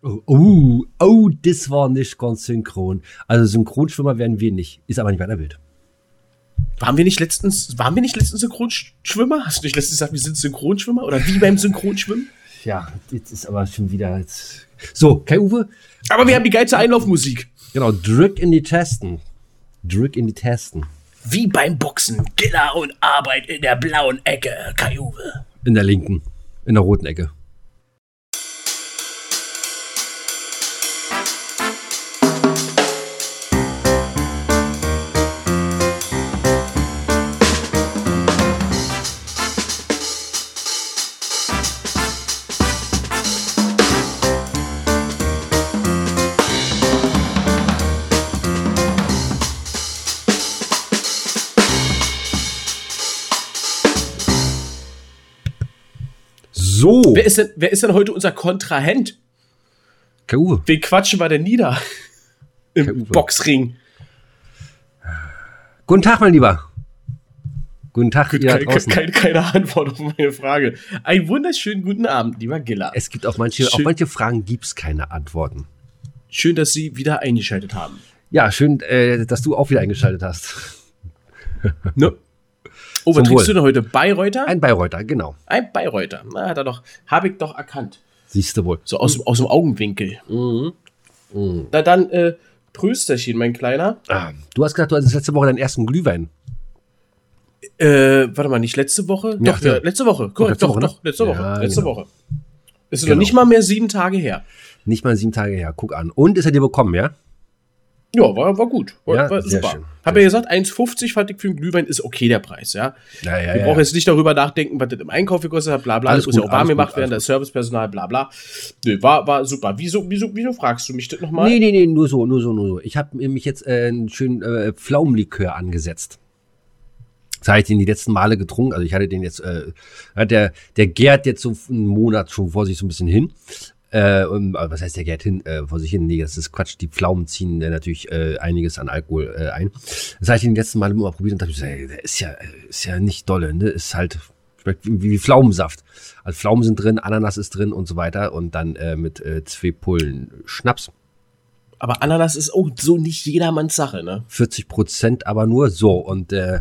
Oh, oh, oh, das war nicht ganz synchron. Also Synchronschwimmer werden wir nicht. Ist aber nicht weiter wild. Waren wir nicht letztens, waren wir nicht letztens Synchronschwimmer? Hast du nicht letztens gesagt, wir sind Synchronschwimmer? Oder wie beim Synchronschwimmen? Ja, jetzt ist aber schon wieder. Jetzt. So, Kai Uwe. Aber wir haben die geilste Einlaufmusik. Genau, drück in die Tasten. Drück in die Tasten. Wie beim Boxen. Giller und Arbeit in der blauen Ecke, Kai Uwe. In der linken. In der roten Ecke. Wer ist denn, wer ist denn heute unser Kontrahent? Kai Uwe. Wen quatschen wir denn nieder? Im Boxring. Guten Tag, mein Lieber. Guten Tag, ihr da Keine, draußen. keine, Antwort auf meine Frage. Einen wunderschönen guten Abend, lieber Giller. Es gibt auf manche, auf manche Fragen gibt's keine Antworten. Schön, dass Sie wieder eingeschaltet haben. Ja, schön, äh, dass du auch wieder eingeschaltet hast. Ne? Oh, was Wohl. du denn heute? Bayreuther? Ein Bayreuther, genau. Ein Bayreuther. Na, hat er doch, habe ich doch erkannt. Siehst du wohl. So aus, dem- aus dem Augenwinkel. Mhm. Na dann, äh, Prösterchen, mein Kleiner. Ah, du hast gesagt, du hattest letzte Woche deinen ersten Glühwein. Äh, warte mal, nicht letzte Woche? Ja, doch, ja, ja. letzte Woche. Korrekt, letzte doch, Woche, ne? doch, letzte Woche. Ja, letzte genau. Woche. Ist Genau. noch nicht mal mehr sieben Tage her. Nicht mal sieben Tage her. Guck an. Und ist er dir bekommen, ja? Ja, war, war gut. War, Ja, war super. schön. Hab ja gesagt, 1,50 fand ich für einen Glühwein ist okay der Preis, ja. Ja, ja, Wir brauchen jetzt nicht darüber nachdenken, was das im Einkauf gekostet hat, bla bla. Alles das muss ja auch warm gemacht werden, das Servicepersonal, bla bla. Nö, war, war super. Wieso, wieso, wieso fragst du mich das nochmal? Nee, nee, nee, nur so, nur so, nur so. Ich habe mich jetzt äh, einen schönen äh, Pflaumenlikör angesetzt. Das habe ich den die letzten Male getrunken. Also ich hatte den jetzt, äh, hat der, der gärt jetzt so einen Monat schon vor sich so ein bisschen hin. Äh, und, was heißt der gärt hin? Äh, vor sich hin? Nee, das ist Quatsch. Die Pflaumen ziehen äh, natürlich äh, einiges an Alkohol äh, ein. Das habe ich den letzten Mal immer probiert und dachte, ey, der ist ja, äh, ist ja nicht dolle, ne? Ist halt, schmeckt wie, wie Pflaumensaft. Also Pflaumen sind drin, Ananas ist drin und so weiter. Und dann äh, mit äh, zwei Pullen Schnaps. Aber Ananas ist auch so nicht jedermanns Sache, ne? 40 Prozent aber nur so. Und äh,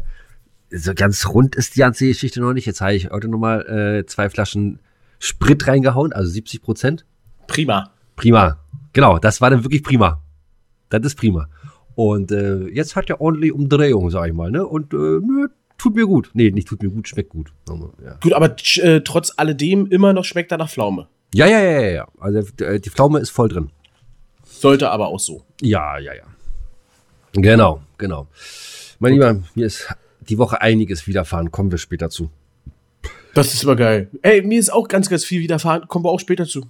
so ganz rund ist die ganze Geschichte noch nicht. Jetzt habe ich heute nochmal äh, zwei Flaschen Sprit reingehauen, also 70 Prozent. Prima. Prima. Genau, das war dann wirklich prima. Das ist prima. Und äh, jetzt hat er ordentlich Umdrehung, sag ich mal. Ne? Und äh, nö, tut mir gut. Nee, nicht tut mir gut, schmeckt gut. Ja, Gut, aber äh, trotz alledem immer noch schmeckt er nach Pflaume. ja, ja, ja. ja, ja. Also äh, die Pflaume ist voll drin. Sollte aber auch so. Ja, ja, ja. Genau, genau. Mein Lieber, mir ist die Woche einiges widerfahren. Kommen wir später zu. Das ist immer geil. Ey, mir ist auch ganz, ganz viel widerfahren. Kommen wir auch später zu.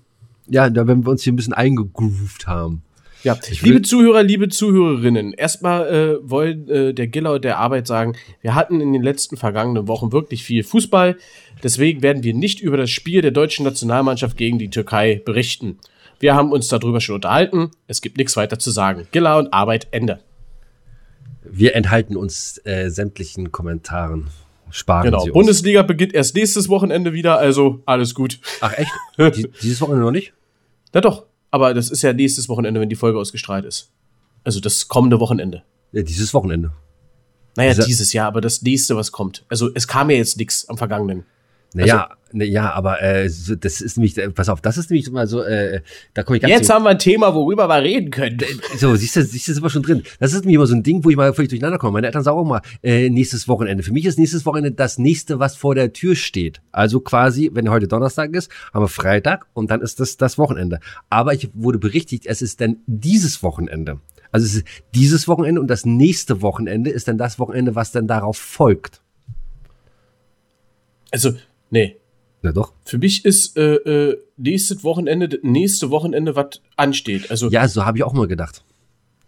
Ja, da wenn wir uns hier ein bisschen eingegroovt haben. Ja, Ich liebe Zuhörer, liebe Zuhörerinnen, erstmal äh, wollen äh, der Giller und der Arbeit sagen, wir hatten in den letzten vergangenen Wochen wirklich viel Fußball. Deswegen werden wir nicht über das Spiel der deutschen Nationalmannschaft gegen die Türkei berichten. Wir haben uns darüber schon unterhalten. Es gibt nichts weiter zu sagen. Giller und Arbeit, Ende. Wir enthalten uns äh, sämtlichen Kommentaren. Sparen Genau. Sie uns. Bundesliga beginnt erst nächstes Wochenende wieder, also alles gut. Ach echt? Die, dieses Wochenende noch nicht? Na doch, aber das ist ja nächstes Wochenende, wenn die Folge ausgestrahlt ist. Also das kommende Wochenende. Ja, dieses Wochenende. Naja, Dieser- dieses Jahr, aber das nächste, was kommt. Also es kam ja jetzt nichts am vergangenen. Naja, na ja, aber äh, so, das ist nämlich, äh, pass auf, das ist nämlich mal so, äh, da komme ich ganz Jetzt haben wir ein Thema, worüber wir reden können. So, siehst du, siehst du, sind wir schon drin. Das ist nämlich immer so ein Ding, wo ich mal völlig durcheinander komme. Meine Eltern sagen auch mal, äh, nächstes Wochenende. Für mich ist nächstes Wochenende das nächste, was vor der Tür steht. Also quasi, wenn heute Donnerstag ist, haben wir Freitag und dann ist das das Wochenende. Aber ich wurde berichtigt, es ist dann dieses Wochenende. Also es ist dieses Wochenende und das nächste Wochenende ist dann das Wochenende, was dann darauf folgt. Also, nee. Na doch. Für mich ist äh, äh, nächstes Wochenende, das nächste Wochenende, was ansteht. Also, Ja, so habe ich auch mal gedacht.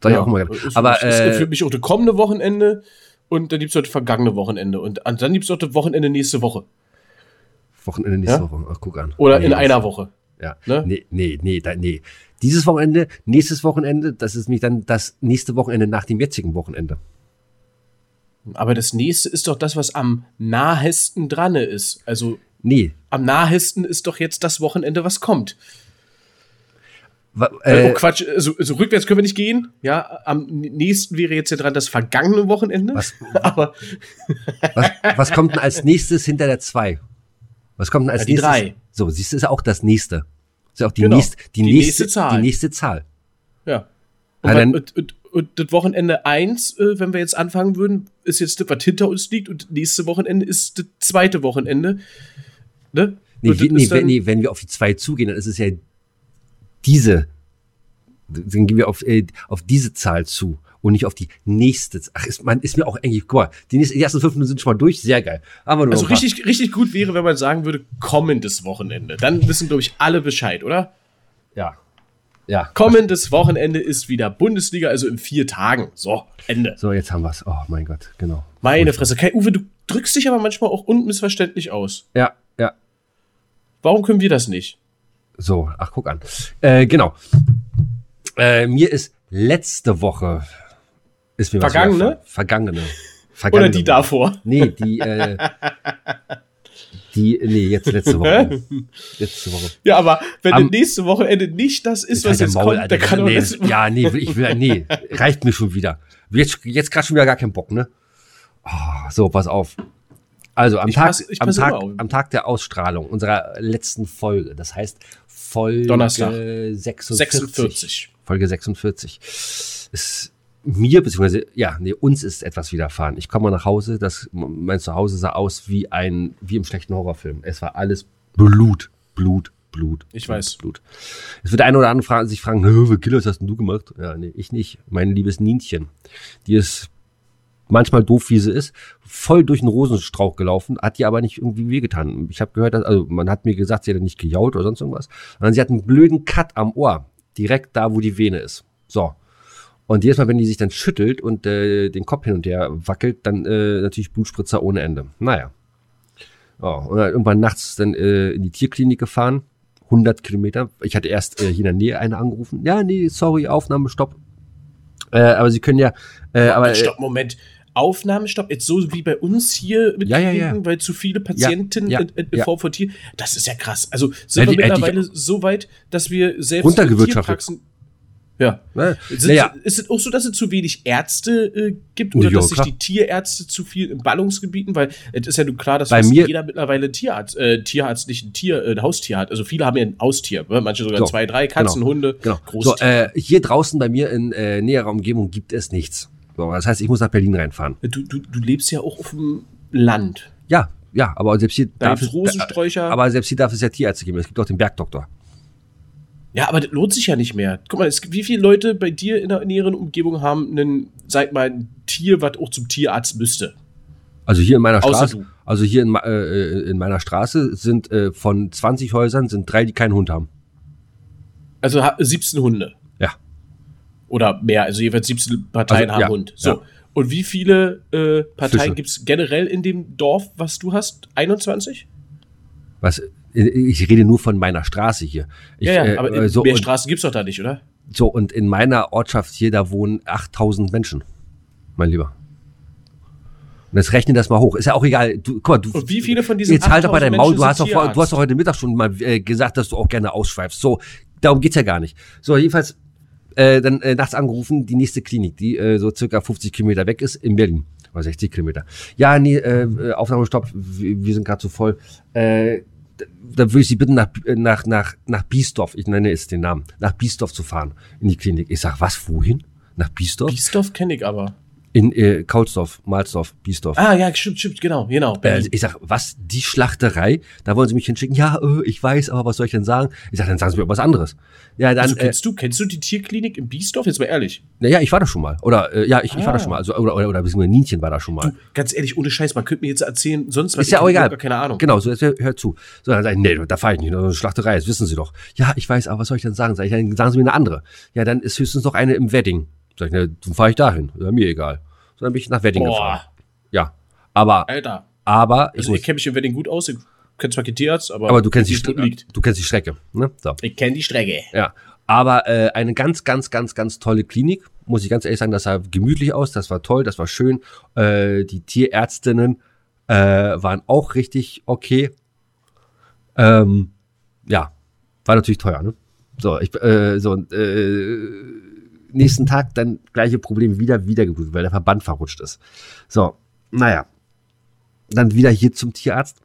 So hab ich auch mal gedacht. Ist, Aber ist, ist für äh, mich auch das kommende Wochenende und dann gibt es das vergangene Wochenende. Und an- dann gibt es auch das Wochenende nächste Woche. Wochenende nächste Ja? Woche. Ach, guck an. Oder Nee, in einer Woche. Ja. Ne? Nee, nee, nee, da, nee. Dieses Wochenende, nächstes Wochenende, das ist mich dann das nächste Wochenende nach dem jetzigen Wochenende. Aber das nächste ist doch das, was am nahesten dran ist. Also Nee. am nahesten ist doch jetzt das Wochenende, was kommt. Äh, oh Quatsch, so, so, rückwärts können wir nicht gehen. Ja, am nächsten wäre jetzt ja dran das vergangene Wochenende. Was, Aber was, was kommt denn als nächstes hinter der 2? Was kommt denn als ja, die nächstes? Drei. So, siehst du, ist auch das nächste. Ist auch die, Genau. nächste, die, Die nächste, nächste Zahl. Die nächste Zahl. Ja. Ja, Und, dann- und, und, und das Wochenende 1, äh, wenn wir jetzt anfangen würden, ist jetzt das, was hinter uns liegt. Und nächste Wochenende ist das zweite Wochenende. Ne? Nee, das nee, wenn, nee, wenn wir auf die 2 zugehen, dann ist es ja diese. Dann gehen wir auf, äh, auf diese Zahl zu und nicht auf die nächste. Ach, ist, man, ist mir auch eigentlich, guck mal, die, nächsten, die ersten fünf Minuten sind schon mal durch, sehr geil. Aber nur Also richtig, richtig gut wäre, wenn man sagen würde, kommendes Wochenende. Dann wissen, glaube ich, alle Bescheid, oder? Ja. Ja. Kommendes Wochenende ist wieder Bundesliga, also in vier Tagen. So, Ende. So, jetzt haben wir's. Oh mein Gott, genau. Meine Fresse. Kai, Uwe, du drückst dich aber manchmal auch unmissverständlich aus. Ja. Warum können wir das nicht? So, ach, guck an. Äh, genau. Äh, mir ist letzte Woche ist mir was Vergangene? widerfahren. Vergangene. Vergangene. Oder die davor? Nee, die, äh, die, nee, jetzt letzte Woche. letzte Woche. Ja, aber wenn Am- nächste Wochenende nicht das ist, was Halt jetzt dein kommt, Alter. dann kann nee, das Ja, nee, ich will, nee, reicht mir schon wieder. Jetzt, jetzt gerade schon wieder gar keinen Bock, ne? Oh, so, pass auf. Also am Ich Tag, pass- ich am, Tag auf. am Tag der Ausstrahlung unserer letzten Folge, das heißt Folge Donnerstag. 46. 46. Folge 46. Ist mir, beziehungsweise, ja, nee, uns ist etwas widerfahren. Ich komme mal nach Hause, das, mein Zuhause sah aus wie ein, wie im schlechten Horrorfilm. Es war alles Blut, Blut, Blut. Ich Blut, weiß. Blut. Es wird der eine oder andere fragen, sich fragen, "Hä, wie Killer, was hast denn du gemacht? Ja, nee, ich nicht. Mein liebes Nienchen. Die ist manchmal doof, wie sie ist, voll durch einen Rosenstrauch gelaufen, hat die aber nicht irgendwie wehgetan. Ich habe gehört, dass, also man hat mir gesagt, sie hätte nicht gejault oder sonst irgendwas, sondern sie hat einen blöden Cut am Ohr, direkt da, wo die Vene ist. So. Und jedes Mal, wenn die sich dann schüttelt und äh, den Kopf hin und her wackelt, dann äh, natürlich Blutspritzer ohne Ende. Naja. Oh, und dann irgendwann nachts dann äh, in die Tierklinik gefahren, 100 Kilometer. Ich hatte erst äh, hier in der Nähe eine angerufen. Ja, nee, sorry, Aufnahmestopp. Äh, aber sie können ja, äh, aber äh, Stopp, Moment. Aufnahmestopp, jetzt so wie bei uns hier mit Ja, ja, ja. Weil zu viele Patienten Ja, ja, ja. VVT, das ist ja krass. Also sind Ja, die- wir äh, die- mittlerweile so weit, dass wir selbst Runtergewirtschaftet. Ja. Sind, naja, Ist es auch so, dass es zu wenig Ärzte äh, gibt oder Ja, dass sich klar. die Tierärzte zu viel in Ballungsgebieten, weil es ist ja nun klar, dass Bei fast mir- jeder mittlerweile einen Tierarzt, äh, Tierarzt nicht ein Tier, äh, ein Haustier hat. Also viele haben ja ein Haustier, ne? manche sogar So, zwei, drei Katzen, genau, Hunde, Genau. So, äh, hier draußen bei mir in äh, näherer Umgebung gibt es nichts. So, das heißt, ich muss nach Berlin reinfahren. du, du, du lebst ja auch auf dem Land. Ja, ja, aber selbst hier Da darf es, Rosensträucher. aber selbst hier darf es ja Tierärzte geben. Es gibt auch den Bergdoktor. Ja, aber das lohnt sich ja nicht mehr. Guck mal, es wie viele Leute bei dir in der näheren Umgebung haben einen, sag mal, ein Tier, was auch zum Tierarzt müsste? Also hier in meiner Außer Straße, du. also hier in, ma- äh, in meiner Straße sind äh, von 20 Häusern sind drei, die keinen Hund haben. Also ha- 17 Hunde. Oder mehr, also jeweils 17 Parteien Also, haben ja, Hund. So. ja. Und wie viele äh, Parteien gibt es generell in dem Dorf, was du hast? 21? Was? Ich rede nur von meiner Straße hier. Ich, ja, ja, äh, aber äh, so, mehr Straßen gibt es doch da nicht, oder? so und in meiner Ortschaft hier, da wohnen 8000 Menschen, mein Lieber. Und jetzt rechne das mal hoch. Ist ja auch egal. Du, guck mal, du, Und wie viele von diesen Jetzt halt doch bei 8000 deinem Maul. Du hast, doch, du hast doch heute Mittag schon mal äh, gesagt, dass du auch gerne ausschweifst. So, darum geht's ja gar nicht. So, jedenfalls äh, dann äh, nachts angerufen, die nächste Klinik, die äh, so circa 50 Kilometer weg ist, in Berlin. Oder 60 Kilometer. Ja, nee, äh, äh, Aufnahmestopp, wir, sind gerade zu voll. Äh, da- würde ich Sie bitten, nach, nach, nach, nach Biesdorf, ich nenne jetzt den Namen, nach Biesdorf zu fahren, in die Klinik. Ich sag, was, wohin? Nach Biesdorf? Biesdorf kenne ich aber. In äh, Kaulsdorf, Malsdorf, Biesdorf. Ah, ja, stimmt, stimmt, genau, genau. Äh, ich sag, was, die Schlachterei? Da wollen sie mich hinschicken. Ja, äh, ich weiß, aber was soll ich denn sagen? Ich sag, dann sagen sie mir was anderes. Ja, dann, also, äh, kennst, du, kennst du die Tierklinik in Biesdorf? Jetzt mal ehrlich. naja, ich war da schon mal. Oder, äh, ja, ich, ich war da Ah. schon mal. Also, oder, oder, oder beziehungsweise Nienchen war da schon mal. Du, ganz ehrlich, ohne Scheiß, man könnte mir jetzt erzählen, sonst was. Ist ja ich auch egal. Keine Ahnung. Genau, so, jetzt hör, zu. So, dann sag ich, nee, da fahr ich nicht. Das ist eine Schlachterei, das wissen Sie doch. Ja, ich weiß, aber was soll ich denn sagen? Sag ich, dann sagen Sie mir eine andere. Ja, dann ist höchstens noch eine im Wedding. Sag ich, ne, dann fahre ich dahin. Ja, mir egal. So, dann bin ich nach Wedding gefahren. Boah, Ja. Aber, Alter. aber, ich Also, ich kenne mich im Wedding gut aus. Ich kenne zwar kein Tierarzt, aber. aber du kennst die, Strecke. Du kennst die Strecke, ne? So. Ich kenne die Strecke. Ja, aber äh, eine ganz, ganz, ganz, ganz tolle Klinik. Muss ich ganz ehrlich sagen, das sah gemütlich aus, das war toll, das war schön. Äh, die Tierärztinnen äh, waren auch richtig okay. Ähm, ja, war natürlich teuer, ne? So, ich, äh, so, äh, nächsten Tag dann gleiche Problem wieder, wieder geblutet, weil der Verband verrutscht ist. So, naja. Dann wieder hier zum Tierarzt.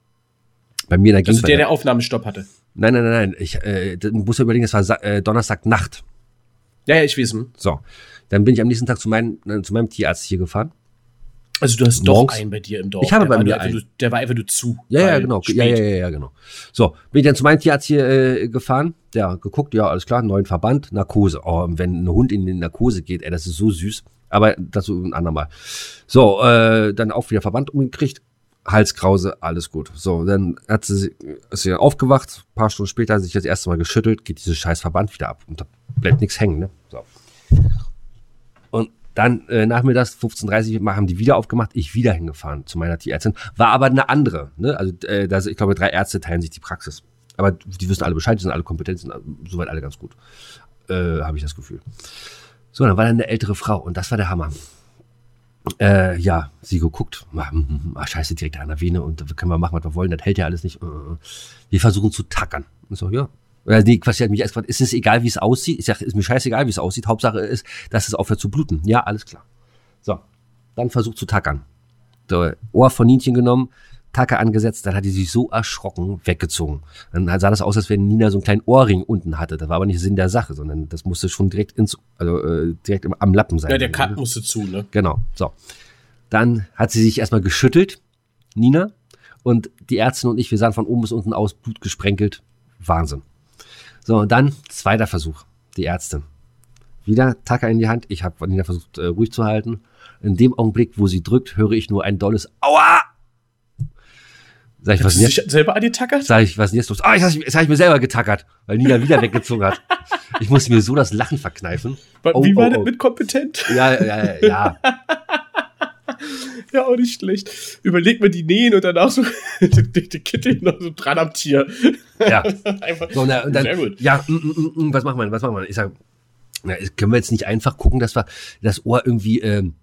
Bei mir Das ist Gegend. der, der Aufnahmestopp hatte. Nein, nein, nein, nein. Ich äh, muss ja überlegen, das war Sa äh, Donnerstagnacht. Ja, ja, ich weiß. hm. So. Dann bin ich am nächsten Tag zu, meinem äh, zu meinem Tierarzt hier gefahren. Also du hast doch Morgens- einen bei dir im Dorf. Ich habe der bei mir einen. nur- Der war einfach nur zu. Ja, ja, genau. Ja, ja, ja, ja, genau. So, bin ich dann zu meinem Tierarzt hier äh, gefahren. Ja, geguckt, ja, alles klar, neuen Verband, Narkose. Oh, wenn ein Hund in die Narkose geht, ey, das ist so süß. Aber das so ein andermal. So, äh, dann auch wieder Verband umgekriegt. Halskrause, alles gut. So, dann hat sie, ist sie aufgewacht, paar Stunden später hat sie sich das erste Mal geschüttelt, geht dieses scheiß Verband wieder ab und da bleibt nichts hängen, ne? So. Dann äh, nachmittags 15.30 Uhr haben die wieder aufgemacht, ich wieder hingefahren zu meiner Tierärztin. War aber eine andere. Ne? Also äh, da, ich glaube, drei Ärzte teilen sich die Praxis. Aber die wissen alle Bescheid, die sind alle kompetent, sind soweit alle ganz gut. Äh, Habe ich das Gefühl. So, dann war da eine ältere Frau und das war der Hammer. Äh, ja, sie geguckt, ah, mm, mm, ah, scheiße, direkt an der Vene und da können wir machen, was wir wollen, das hält ja alles nicht. Äh, Wir versuchen zu tackern. Und so, ja. Oder nee, Quatsch, sie hat mich erst gefragt, ist es egal, wie es aussieht? Ich sag, ist mir scheißegal, wie es aussieht. Hauptsache ist, dass es aufhört zu bluten. Ja, alles klar. So, dann versucht zu tackern. So, Ohr von Nienchen genommen, Tacke angesetzt, dann hat die sich so erschrocken, weggezogen. Dann sah das aus, als wenn Nina so einen kleinen Ohrring unten hatte. Das war aber nicht Sinn der Sache, sondern das musste schon direkt ins, also äh, direkt im, am Lappen sein. Ja, der Cut musste zu, ne? Genau, so. Dann hat sie sich erstmal geschüttelt, Nina, und die Ärztin und ich, wir sahen von oben bis unten aus, Blut gesprenkelt. Wahnsinn. So, und dann zweiter Versuch, die Ärztin. Wieder Tacker in die Hand. Ich habe Nina versucht, äh, ruhig zu halten. In dem Augenblick, wo sie drückt, höre ich nur ein dolles Aua! Sag ich, was Hast du dich selber angetackert? Sag ich, was ist jetzt los? Ah, jetzt habe ich, hab ich mir selber getackert, weil Nina wieder weggezogen hat. Ich musste mir so das Lachen verkneifen. Oh, Wie war oh, das oh. mit kompetent? Ja, ja, ja, ja. Ja, auch nicht schlecht. Überleg mir die Nähen und danach so die, Kittel noch so dran am Tier. ja. Einfach. So, na, dann, Sehr gut. Ja, mm, mm, mm, was machen wir? Was machen wir? Ich sag, na, können wir jetzt nicht einfach gucken, dass wir das Ohr irgendwie ähm,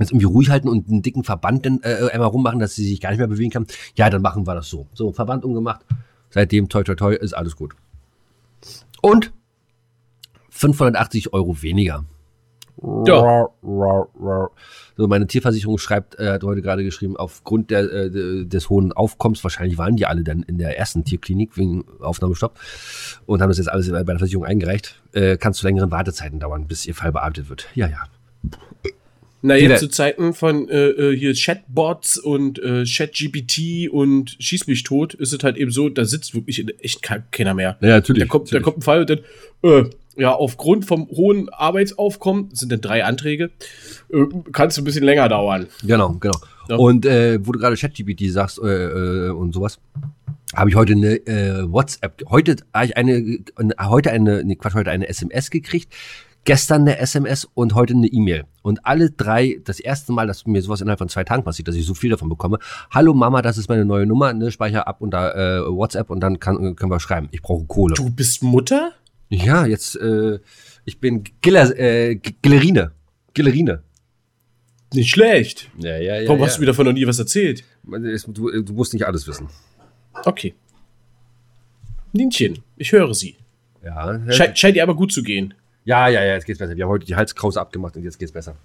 jetzt irgendwie ruhig halten und einen dicken Verband dann äh, einmal rummachen, dass sie sich gar nicht mehr bewegen kann? Ja, dann machen wir das so. So, Verband umgemacht. Seitdem, toi, toi, toi, ist alles gut. Und 580 Euro weniger. Ja. So, meine Tierversicherung schreibt, äh, hat heute gerade geschrieben, aufgrund der, äh, de- des hohen Aufkommens, wahrscheinlich waren die alle dann in der ersten Tierklinik wegen Aufnahmestopp und haben das jetzt alles bei der Versicherung eingereicht, äh, kann zu längeren Wartezeiten dauern, bis ihr Fall bearbeitet wird. Ja, ja. Na, jetzt zu Zeiten von äh, äh, hier Chatbots und äh, ChatGPT und Schieß mich tot, ist es halt eben so, da sitzt wirklich echt ke- keiner mehr. Ja, natürlich. Da kommt, da kommt ein Fall und dann, äh, ja, aufgrund vom hohen Arbeitsaufkommen, sind dann drei Anträge, äh, kann es ein bisschen länger dauern. Genau, genau. Ja. Und äh, wo du gerade ChatGPT sagst äh, äh, und sowas, habe ich heute eine äh, WhatsApp, heute habe ich eine, eine, heute eine, nee, Quatsch, heute eine SMS gekriegt, gestern eine SMS und heute eine E-Mail. Und alle drei, das erste Mal, dass mir sowas innerhalb von zwei Tagen passiert, dass ich so viel davon bekomme. Hallo Mama, das ist meine neue Nummer, ne, speicher ab unter äh, WhatsApp und dann kann, können wir schreiben. Ich brauche Kohle. Du bist Mutter? Ja, jetzt, äh, ich bin Giller, äh, Gillerine. Gillerine. Nicht schlecht. Ja, ja, ja. Warum hast du mir davon noch nie was erzählt? Du, du musst nicht alles wissen. Okay. Nienchen, ich höre sie. Ja, Scheint, scheint ihr aber gut zu gehen. ja, ja, ja, jetzt geht's besser. Wir haben heute die Halskrause abgemacht und jetzt geht's besser.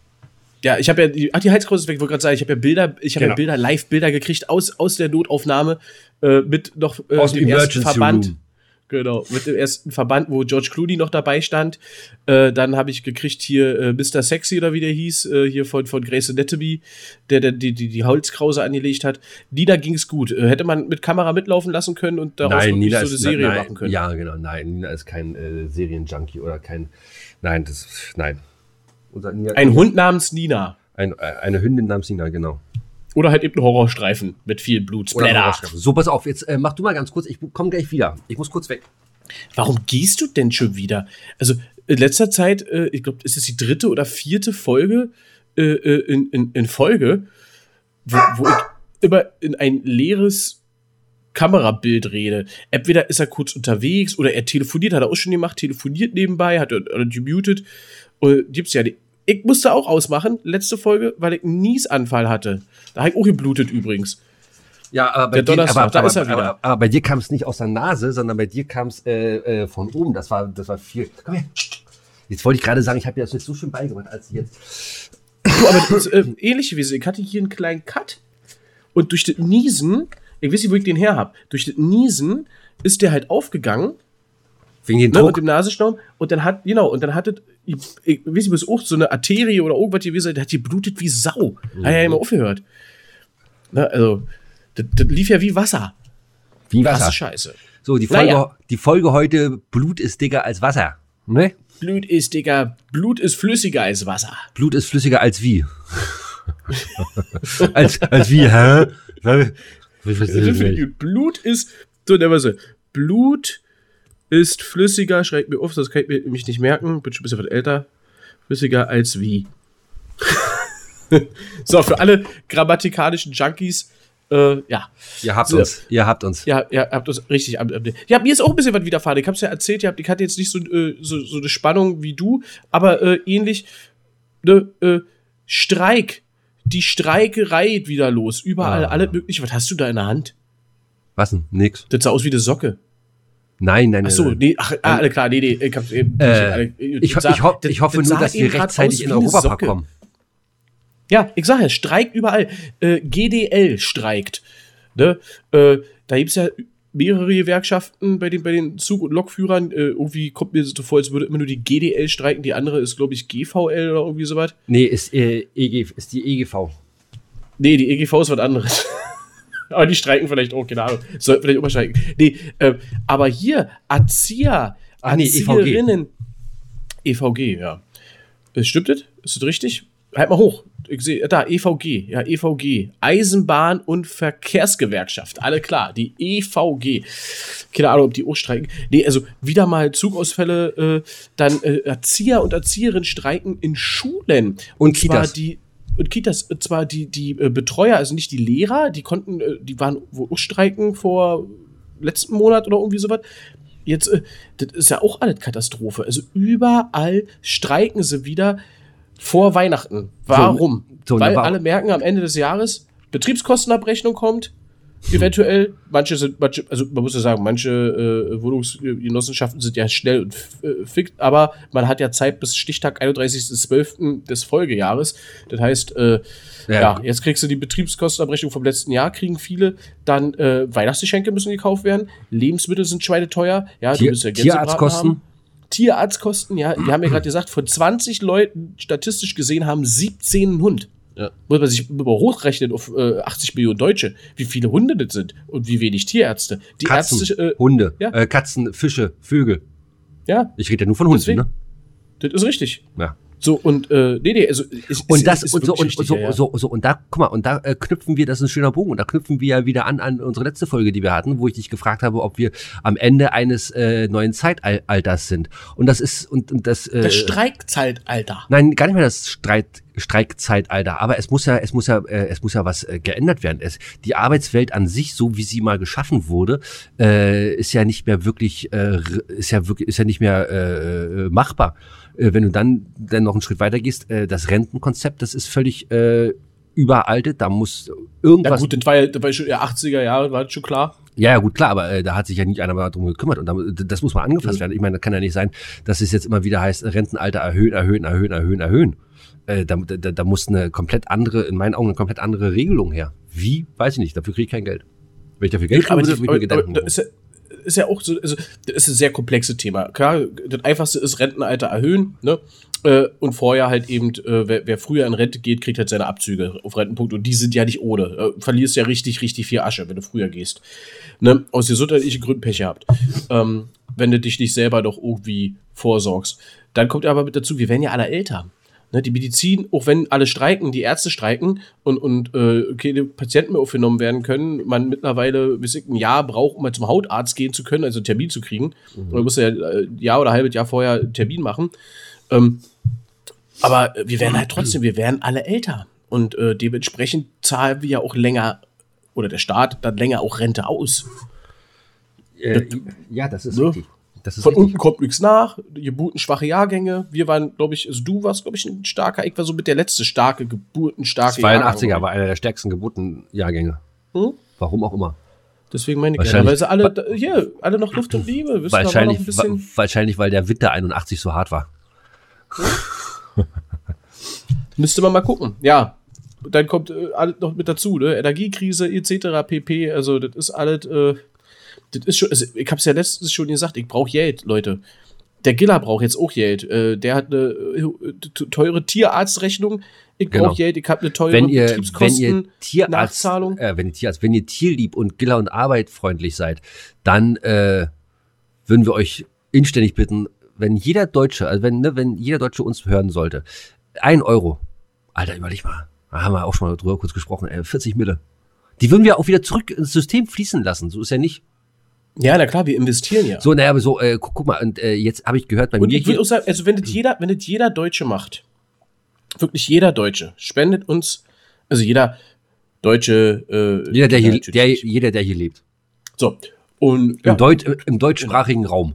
Ja, ich habe ja, die, ach, die Halskrause ist weg, ich wollte gerade sagen, ich habe ja Bilder, ich habe Genau. ja Bilder, Live-Bilder gekriegt aus, aus der Notaufnahme äh, mit noch äh, Aus dem Emergency Verband. Room. Genau, mit dem ersten Verband, wo George Clooney noch dabei stand. Äh, dann habe ich gekriegt hier äh, Mr. Sexy oder wie der hieß, äh, hier von, von Grace Anatomy, der, der die, die, die Holzkrause angelegt hat. Nina ging es gut. Äh, hätte man mit Kamera mitlaufen lassen können und daraus wirklich so eine Serie nein, machen können. Ja, genau. Nein, Nina ist kein äh, Serienjunkie oder kein. Nein, das nein. Unser Nina, Ein Hund namens Nina. Ein, äh, eine Hündin namens Nina, genau. Oder halt eben ein Horrorstreifen mit viel Blut. Splatter. So, pass auf, jetzt äh, mach du mal ganz kurz. Ich komme gleich wieder. Ich muss kurz weg. Warum gehst du denn schon wieder? Also in letzter Zeit, äh, ich glaube, ist es die dritte oder vierte Folge äh, äh, in, in, in Folge, wo, wo ich immer in ein leeres Kamerabild rede. Entweder ist er kurz unterwegs oder er telefoniert, hat er auch schon gemacht, telefoniert nebenbei, hat er gemutet. Und gibt's ja die. Ich musste auch ausmachen, letzte Folge, weil ich einen Niesanfall hatte. Da habe ich auch geblutet übrigens. Ja, aber bei, Der dir, aber, aber, aber, bei kam es nicht aus der Nase, sondern bei dir kam es äh, äh, von oben. Das war, das war viel. Komm her. Jetzt wollte ich gerade sagen, ich habe dir das jetzt so schön beigebracht, als ich jetzt. Du, aber das ist äh, ähnlich gewesen. Ich hatte hier einen kleinen Cut und durch das Niesen, ich weiß nicht, wo ich den her habe, durch das Niesen ist der halt aufgegangen Wegen den ne, Druck. und dem Nasenschnauben und dann hat, genau, und dann hat es, ich, ich weiß nicht, was auch so eine Arterie oder irgendwas gewesen, der hat geblutet wie Sau. Mhm. Hat ja immer aufgehört. Ne, also, das, das lief ja wie Wasser. Wie Wasser. Scheiße. So, die Folge, Naja. die Folge heute, Blut ist dicker als Wasser. Ne? Blut ist, Digga, Blut ist flüssiger als Wasser. Blut ist flüssiger als wie? als, als wie, hä? Was- was- Das. Blut ist, so, der war so, Blut ist flüssiger, schreibt mir auf, das kann ich mir nämlich nicht merken, bin schon ein bisschen was älter, flüssiger als wie. so, für alle grammatikalischen Junkies, äh, ja. Ihr habt So. uns, ihr habt uns. Ja, ihr habt uns richtig Ja, mir ist auch ein bisschen was widerfahren. Ich hab's ja erzählt, ich hatte jetzt nicht so, äh, so, so eine Spannung wie du, aber äh, ähnlich. Ne, äh, Streik. Die Streikerei geht wieder los. Überall, Ah. alle mögliche. Was hast du da in der Hand? Was denn? Nix. Das sah aus wie eine Socke. Nein, nein, Ach so, nein. nee, ach, ah, alle klar, nee, nee, ich eben. Äh, ich, ho ich, ho ich hoffe nur, dass wir rechtzeitig in den Europapark kommen. Ja, ich sag ja, streikt überall. Äh, GDL streikt. Ne? Äh, da gibt's ja mehrere Gewerkschaften bei den, bei den Zug- und Lokführern. Äh, irgendwie kommt mir so vor, als würde immer nur die GDL streiken. Die andere ist, glaube ich, GVL oder irgendwie sowas. Nee, ist, äh, EG, ist die EGV. Nee, die EGV ist was anderes. aber die streiken vielleicht auch, keine Ahnung. Sollten vielleicht auch mal streiken. Nee, äh, aber hier, Erzieher, Ach nee, EVG. Erzieherinnen. EVG, ja. Äh, Stimmt das? Ist das richtig? Halt mal hoch. Ich sehe, da, EVG, ja, EVG. Eisenbahn- und Verkehrsgewerkschaft. Alle klar, die EVG. Keine Ahnung, ob die auch streiken. Nee, also wieder mal Zugausfälle, äh, dann äh, Erzieher und Erzieherinnen streiken in Schulen. Und zwar Kitas. die und Kitas, und zwar die, die äh, Betreuer, also nicht die Lehrer, die konnten, äh, die waren wohl auch streiken vor letzten Monat oder irgendwie sowas. Jetzt, äh, das ist ja auch alles Katastrophe. Also überall streiken sie wieder vor Weihnachten. Warum? so, Weil ne, warum? alle merken, am Ende des Jahres Betriebskostenabrechnung kommt. Eventuell, manche sind, manche, also man muss ja sagen, manche äh, Wohnungsgenossenschaften sind ja schnell und äh, fix, aber man hat ja Zeit bis Stichtag 31.12. des Folgejahres. Das heißt, äh, Ja. ja. jetzt kriegst du die Betriebskostenabrechnung vom letzten Jahr, kriegen viele. Dann äh, Weihnachtsgeschenke müssen gekauft werden. Lebensmittel sind schweineteuer. Ja, Tier, musst ja Gänsebraten Tierarztkosten. haben. Tierarztkosten, ja, die haben ja gerade gesagt, von 20 Leuten statistisch gesehen haben 17 einen Hund. Ja. Muss man sich über hochrechnen auf äh, 80 Millionen Deutsche, wie viele Hunde das sind und wie wenig Tierärzte. Die Katzen, Ärzte, äh, Hunde, ja. äh, Katzen, Fische, Vögel. ja, Ich rede ja nur von Hunden, Deswegen- ne? das ist richtig. Ja. So, und, äh, nee, nee, also, ist, Und ist- das ist und so und so, ja, ja. so so und da guck mal und da äh, knüpfen wir das ist ein schöner Bogen und da knüpfen wir ja wieder an an unsere letzte Folge, die wir hatten, wo ich dich gefragt habe, ob wir am Ende eines äh, neuen Zeitalters sind. Und das ist und, und das äh, Das Streikzeitalter. Nein, gar nicht mehr das Streit, Streikzeitalter, aber es muss ja, es muss ja, äh, es muss ja was äh, geändert werden. Es, die Arbeitswelt an sich, so wie sie mal geschaffen wurde, äh, ist ja nicht mehr wirklich, äh, ist ja wirklich, ist ja nicht mehr äh, äh, machbar. Äh, wenn du dann, dann noch einen Schritt weiter gehst, äh, das Rentenkonzept, das ist völlig äh, überaltet. Da muss Ja irgendwas. gut, das war ja, das war schon ja, 80er Jahre, war das schon klar. Ja, ja, gut, klar, aber äh, da hat sich ja nicht einer mal drum gekümmert und da, das muss mal angefasst werden. Ich meine, das kann ja nicht sein, dass es jetzt immer wieder heißt, Rentenalter erhöhen, erhöhen, erhöhen, erhöhen, erhöhen. Äh, da, da, da muss eine komplett andere, in meinen Augen eine komplett andere Regelung her. Wie? Weiß ich nicht, dafür kriege ich kein Geld. Wenn ich dafür Geld kriegen aber, würde, ich mir Gedanken aber ist ja, auch so, also, das ist ein sehr komplexes Thema. Klar, das einfachste ist Rentenalter erhöhen, ne? Äh, Und vorher halt eben, äh, wer, wer früher in Rente geht, kriegt halt seine Abzüge auf Rentenpunkt. Und die sind ja nicht ohne. Äh, verlierst ja richtig, richtig viel Asche, wenn du früher gehst. Ne? Aus gesundheitlichen Gründen Pech gehabt. Ähm, wenn du dich nicht selber doch irgendwie vorsorgst. Dann kommt aber mit dazu, wir werden ja alle älter. Ne, die Medizin, auch wenn alle streiken, die Ärzte streiken und, und äh, keine Patienten mehr aufgenommen werden können, man mittlerweile bis ein Jahr braucht, um mal zum Hautarzt gehen zu können, also einen Termin zu kriegen. Mhm. Man muss ja äh, ein Jahr oder ein halbes Jahr vorher einen Termin machen. Ähm, aber wir werden halt trotzdem, wir werden alle älter. Und äh, dementsprechend zahlen wir ja auch länger, oder der Staat dann länger auch Rente aus. Äh, ja, das ist Ne? richtig. Das ist Von richtig. unten kommt nichts nach, geburtenschwache Jahrgänge. Wir waren, glaube ich, also du warst, glaube ich, ein starker, ich war so mit der letzte starke, geburtenstarke 82er Jahrgang. war einer der stärksten Geburtenjahrgänge. Hm? Warum auch immer. Deswegen meine ich gerne, weil sie alle, hier, alle noch Luft und Liebe, wissen Wahrscheinlich, ein bisschen. wa wahrscheinlich, weil der Winter 81 so hart war. Müsste man mal gucken. Ja, dann kommt äh, alles noch mit dazu, ne? Energiekrise etc. pp. Also das ist alles, äh, das ist schon, also ich hab's ja letztens schon gesagt, ich brauche Geld, Leute. Der Giller braucht jetzt auch Geld. Äh, der hat eine äh, teure Tierarztrechnung. Ich Genau. brauche Geld, ich habe eine teure Wenn ihr, wenn Betriebskosten. ihr Tierarzt, Nachzahlung. äh, wenn ihr Tierarzt, wenn ihr tierlieb und Giller und arbeitfreundlich seid, dann äh, würden wir euch inständig bitten, wenn jeder Deutsche, also wenn, ne, wenn jeder Deutsche uns hören sollte, ein Euro, Alter, überleg mal, da haben wir auch schon mal drüber kurz gesprochen, äh, 40 Mille. Die würden wir auch wieder zurück ins System fließen lassen, so ist ja nicht. Ja, na klar, wir investieren ja. So, naja, aber so, äh, guck, guck mal, und äh, jetzt habe ich gehört, bei Und mir ich würde auch sagen, also wenn das jeder, wenn das jeder Deutsche macht, wirklich jeder Deutsche, spendet uns, also jeder Deutsche, äh, jeder, der hier, der, jeder, der hier lebt, so. Und ja, im, Deut, äh, im deutschsprachigen Raum,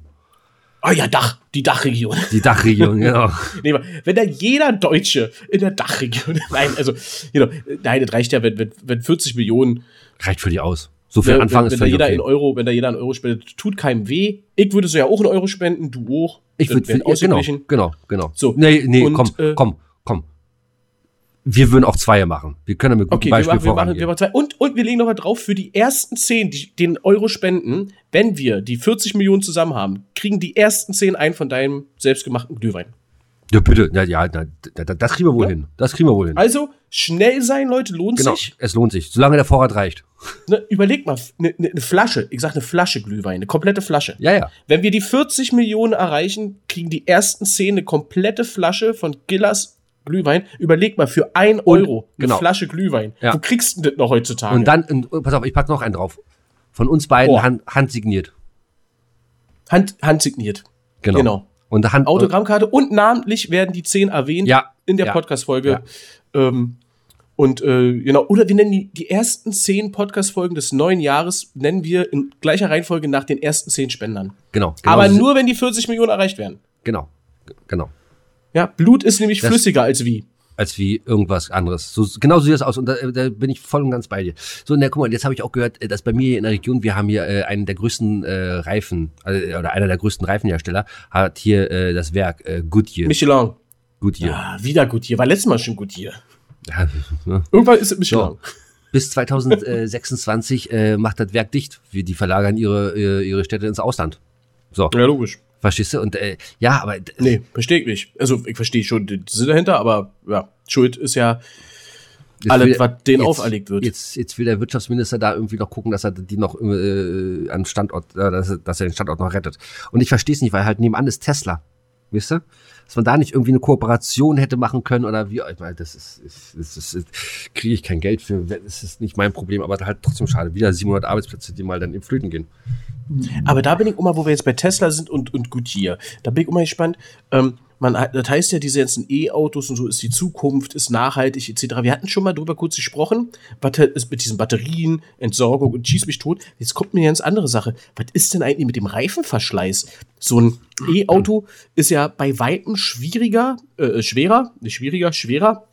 ah ja, Dach, die Dachregion. die Dachregion, genau. nee, wenn da jeder Deutsche in der Dachregion, nein, also, know, nein, das reicht ja, wenn, wenn, wenn 40 Millionen, Reicht für die aus. So viel wenn, Anfang wenn, ist wenn da jeder okay. in Euro, wenn da jeder einen Euro spendet, tut keinem weh. Ich würde so ja auch einen Euro spenden, du auch. Ich würde ja, genau, genau, genau. So, Nee, nee, und, komm, äh, komm, komm. Wir würden auch Zweier machen. Wir können mit gutem Okay, wir Beispiel machen, wir, machen, vorangehen. wir machen zwei. Und, und wir legen noch mal drauf, für die ersten 10, die den Euro spenden, wenn wir die 40 Millionen zusammen haben, kriegen die ersten 10 ein von deinem selbstgemachten Glühwein. ja, bitte. Ja, ja, das kriegen wir wohl Ja. hin. Das kriegen wir wohl hin. Also, schnell sein, Leute, lohnt genau, sich. es lohnt sich. Solange der Vorrat reicht. Ne, überleg mal, eine ne, ne Flasche, ich sag eine Flasche Glühwein, eine komplette Flasche. Ja, ja. Wenn wir die 40 Millionen erreichen, kriegen die ersten 10 eine komplette Flasche von Gillas Glühwein. Überleg mal, für 1 Euro eine genau. Flasche Glühwein. Ja. Wo kriegst du denn das noch heutzutage? Und dann, und pass auf, ich pack noch einen drauf. Von uns beiden Oh. hand, handsigniert. Hand, handsigniert. Genau. Genau. Und Hand, Autogrammkarte und namentlich werden die 10 erwähnt Ja. in der ja. Podcast-Folge. Ja. Ähm, und äh, genau, oder wir nennen die, die ersten 10 Podcast-Folgen des neuen Jahres, nennen wir in gleicher Reihenfolge nach den ersten 10 Spendern. Genau. genau Aber nur, wenn die 40 Millionen erreicht werden. Genau. Genau. Ja, Blut ist nämlich Das- flüssiger als wie. als wie irgendwas anderes. So, genau so sieht das aus und da, da bin ich voll und ganz bei dir. So, na guck mal, jetzt habe ich auch gehört, äh, dass bei mir in der Region, wir haben hier äh, einen der größten äh, Reifen, äh, oder einer der größten Reifenhersteller, hat hier äh, das Werk äh, Goodyear. Michelin. Goodyear. Ja, wieder gut hier. War letztes Mal schon hier. Ja, ne? Irgendwann ist es Michelin. So. Bis 2026 äh, macht das Werk dicht. Die verlagern ihre, ihre, ihre Städte ins Ausland. So, Ja, logisch. verstehst du? Und äh, ja, aber Nee, verstehe ich nicht. Also, ich verstehe schon den Sinn dahinter, aber ja, Schuld ist ja Jetzt alles, will- was denen jetzt- auferlegt wird. Jetzt, jetzt will der Wirtschaftsminister da irgendwie noch gucken, dass er die noch äh, an Standort, äh, dass, er, dass er den Standort noch rettet. Und ich verstehe es nicht, weil halt nebenan ist Tesla. Wisst ihr? Dass man da nicht irgendwie eine Kooperation hätte machen können oder wie, ich meine, das ist, ist, ist, ist, kriege ich kein Geld für, das ist nicht mein Problem, aber halt trotzdem schade. Wieder 700 Arbeitsplätze, die mal dann im Flöten gehen. Aber da bin ich immer, wo wir jetzt bei Tesla sind und, und Goodyear, da bin ich immer gespannt. Ähm, man, das heißt ja, diese ganzen E-Autos und so ist die Zukunft, ist nachhaltig etc. Wir hatten schon mal drüber kurz gesprochen, was halt ist mit diesen Batterien, Entsorgung und schieß mich tot. Jetzt kommt mir eine ganz andere Sache. Was ist denn eigentlich mit dem Reifenverschleiß? So ein E-Auto ist ja bei Weitem schwieriger, äh, schwerer, nicht schwieriger, schwerer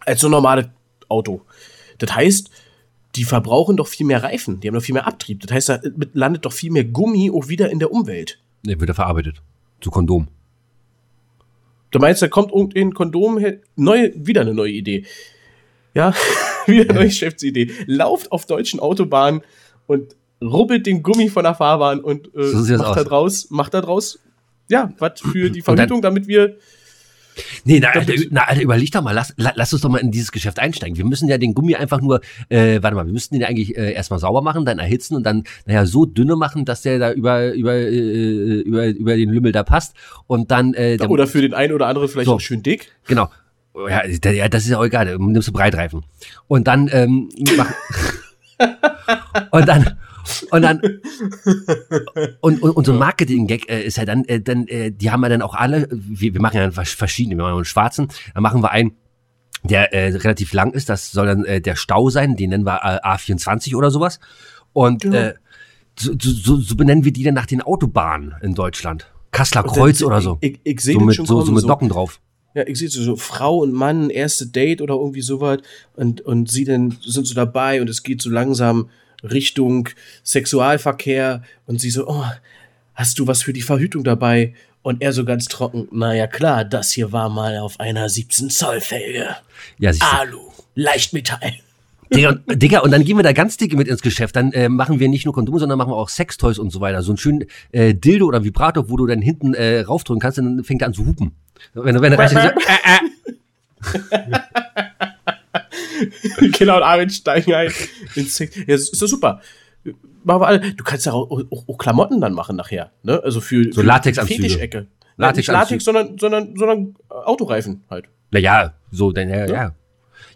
als so ein normales Auto. Das heißt, die verbrauchen doch viel mehr Reifen, die haben doch viel mehr Abtrieb. Das heißt, da landet doch viel mehr Gummi auch wieder in der Umwelt. Ne, wird er verarbeitet. Zu Kondom. Du meinst, da kommt irgendein Kondom her, neue, wieder eine neue Idee. Ja, wieder eine neue Geschäftsidee. Lauft auf deutschen Autobahnen und rubbelt den Gummi von der Fahrbahn und äh, So macht da aus. draus, macht da draus, ja, was für die dann- Verhütung, damit wir Nee, na, Alter, na, Alter, überleg doch mal, lass, la- lass uns doch mal in dieses Geschäft einsteigen. Wir müssen ja den Gummi einfach nur, äh, warte mal, wir müssten den eigentlich äh, erstmal sauber machen, dann erhitzen und dann, naja, so dünne machen, dass der da über, über, äh, über, über den Lümmel da passt. Und dann, äh, dann oder für den einen oder anderen vielleicht So. auch schön dick. genau. Ja, da- ja, das ist ja auch egal, nimmst du Breitreifen. Und dann, ähm, mach, und dann, und dann, und, und, und so ein Marketing-Gag äh, ist ja dann, äh, dann äh, die haben ja dann auch alle, wir, wir machen ja vers- verschiedene, wir machen einen schwarzen, dann machen wir einen, der äh, relativ lang ist, das soll dann äh, der Stau sein, den nennen wir äh, A24 oder sowas. Und Ja. äh, so, so, so benennen wir die dann nach den Autobahnen in Deutschland. Kasseler Kreuz oder so. Ich, ich, ich sehe So mit, schon so, so mit Docken drauf. Ja, ich sehe so, so Frau und Mann, erste Date oder irgendwie sowas und, und sie dann sind so dabei und es geht so langsam Richtung Sexualverkehr und sie so, oh, hast du was für die Verhütung dabei? Und er so ganz trocken, naja klar, das hier war mal auf einer 17 Zoll Felge. Ja, siehst du. Alu, Leichtmetall. Digga, und- Digga, und dann gehen wir da ganz dicke mit ins Geschäft. Dann äh, machen wir nicht nur Kondome, sondern machen wir auch Sextoys und so weiter. So ein schönen äh, Dildo oder Vibrator, wo du dann hinten äh, raufdrücken kannst, und dann fängt er an zu hupen. Wenn, du- wenn er Kinder und Armin steigen ein. Ja, ist doch super. Machen wir alle. Du kannst ja auch, auch, auch Klamotten dann machen nachher. Ne? Also für, So für Latexanzüge. Fetischecke. Latex, Latexanzüge. nicht Latex, sondern, sondern, sondern äh, Autoreifen halt. na ja, so, dann, ja, ja. Ja,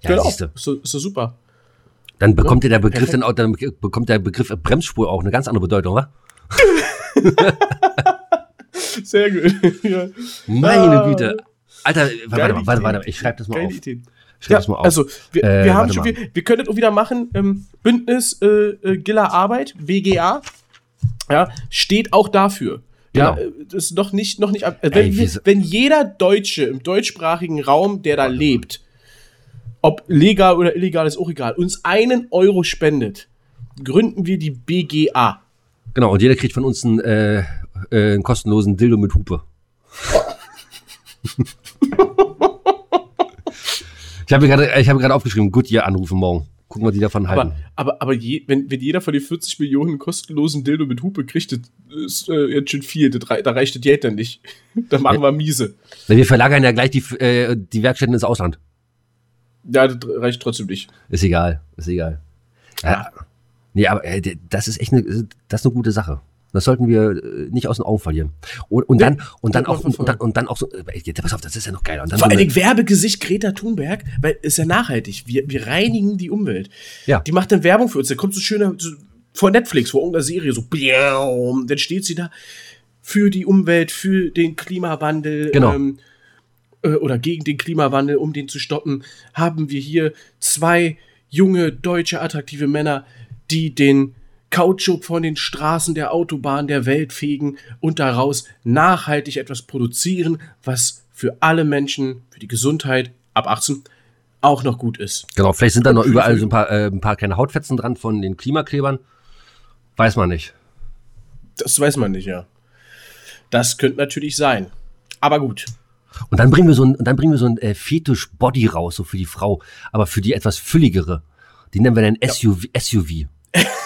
Genau. siehst du. Ist, ist so super. Dann bekommt ja der Begriff Perfekt. dann auch, dann bekommt der Begriff Bremsspur auch eine ganz andere Bedeutung, wa? Sehr gut. ja. Meine Ah. Güte. Alter, warte warte, Idee. warte, ich schreib das mal Geile auf. Idee. Schreib Ja, das mal auf. also wir, Äh, wir haben schon, wir, wir können das auch wieder machen. Ähm, Bündnis äh, äh, Giller Arbeit, BGA, ja, steht auch dafür. Ja, Genau. äh, das ist noch nicht, noch nicht, äh, Ey, wenn, wieso- wenn jeder Deutsche im deutschsprachigen Raum, der da lebt, ob legal oder illegal ist auch egal, uns einen Euro spendet, gründen wir die BGA. Genau, und jeder kriegt von uns einen, äh, äh, einen kostenlosen Dildo mit Hupe. ich habe mir gerade gerade aufgeschrieben, Goodyear anrufen morgen. Gucken, was die davon halten. Aber, aber, aber je, wenn, wenn jeder von den 40 Millionen kostenlosen Dildo mit Hupe kriegt, das ist äh, jetzt schon viel. Das, da reicht das Geld dann nicht. Da machen wir miese. Wir verlagern ja gleich die, äh, die Werkstätten ins Ausland. Ja, das reicht trotzdem nicht. Ist egal, ist egal. Ja. Nee, aber äh, das ist echt eine, das ist eine gute Sache. Das sollten wir äh, nicht aus den Augen verlieren. Und, und Nee, dann, und dann auch, und, verfolgen. dann, und dann auch so, äh, pass auf, das ist ja noch geiler. Und dann Vor so allen Dingen Werbegesicht Greta Thunberg, weil ist ja nachhaltig. Wir, wir reinigen die Umwelt. Ja. Die macht dann Werbung für uns. Da kommt so schöne so, vor Netflix, vor irgendeiner Serie, so dann steht sie da für die Umwelt, für den Klimawandel. Genau. Ähm, äh, oder gegen den Klimawandel, um den zu stoppen, haben wir hier zwei junge, deutsche, attraktive Männer, die den Kautschuk von den Straßen der Autobahn der Welt fegen und daraus nachhaltig etwas produzieren, was für alle Menschen, für die Gesundheit ab 18 auch noch gut ist. genau, vielleicht sind da noch überall so ein paar, äh, ein paar kleine Hautfetzen dran von den Klimaklebern. Weiß man nicht. Das weiß man nicht, ja. Das könnte natürlich sein. Aber gut. Und dann bringen wir so ein, dann bringen wir so ein äh, Fetisch-Body raus, so für die Frau, aber für die etwas fülligere. Die nennen wir dann SUV. SUV.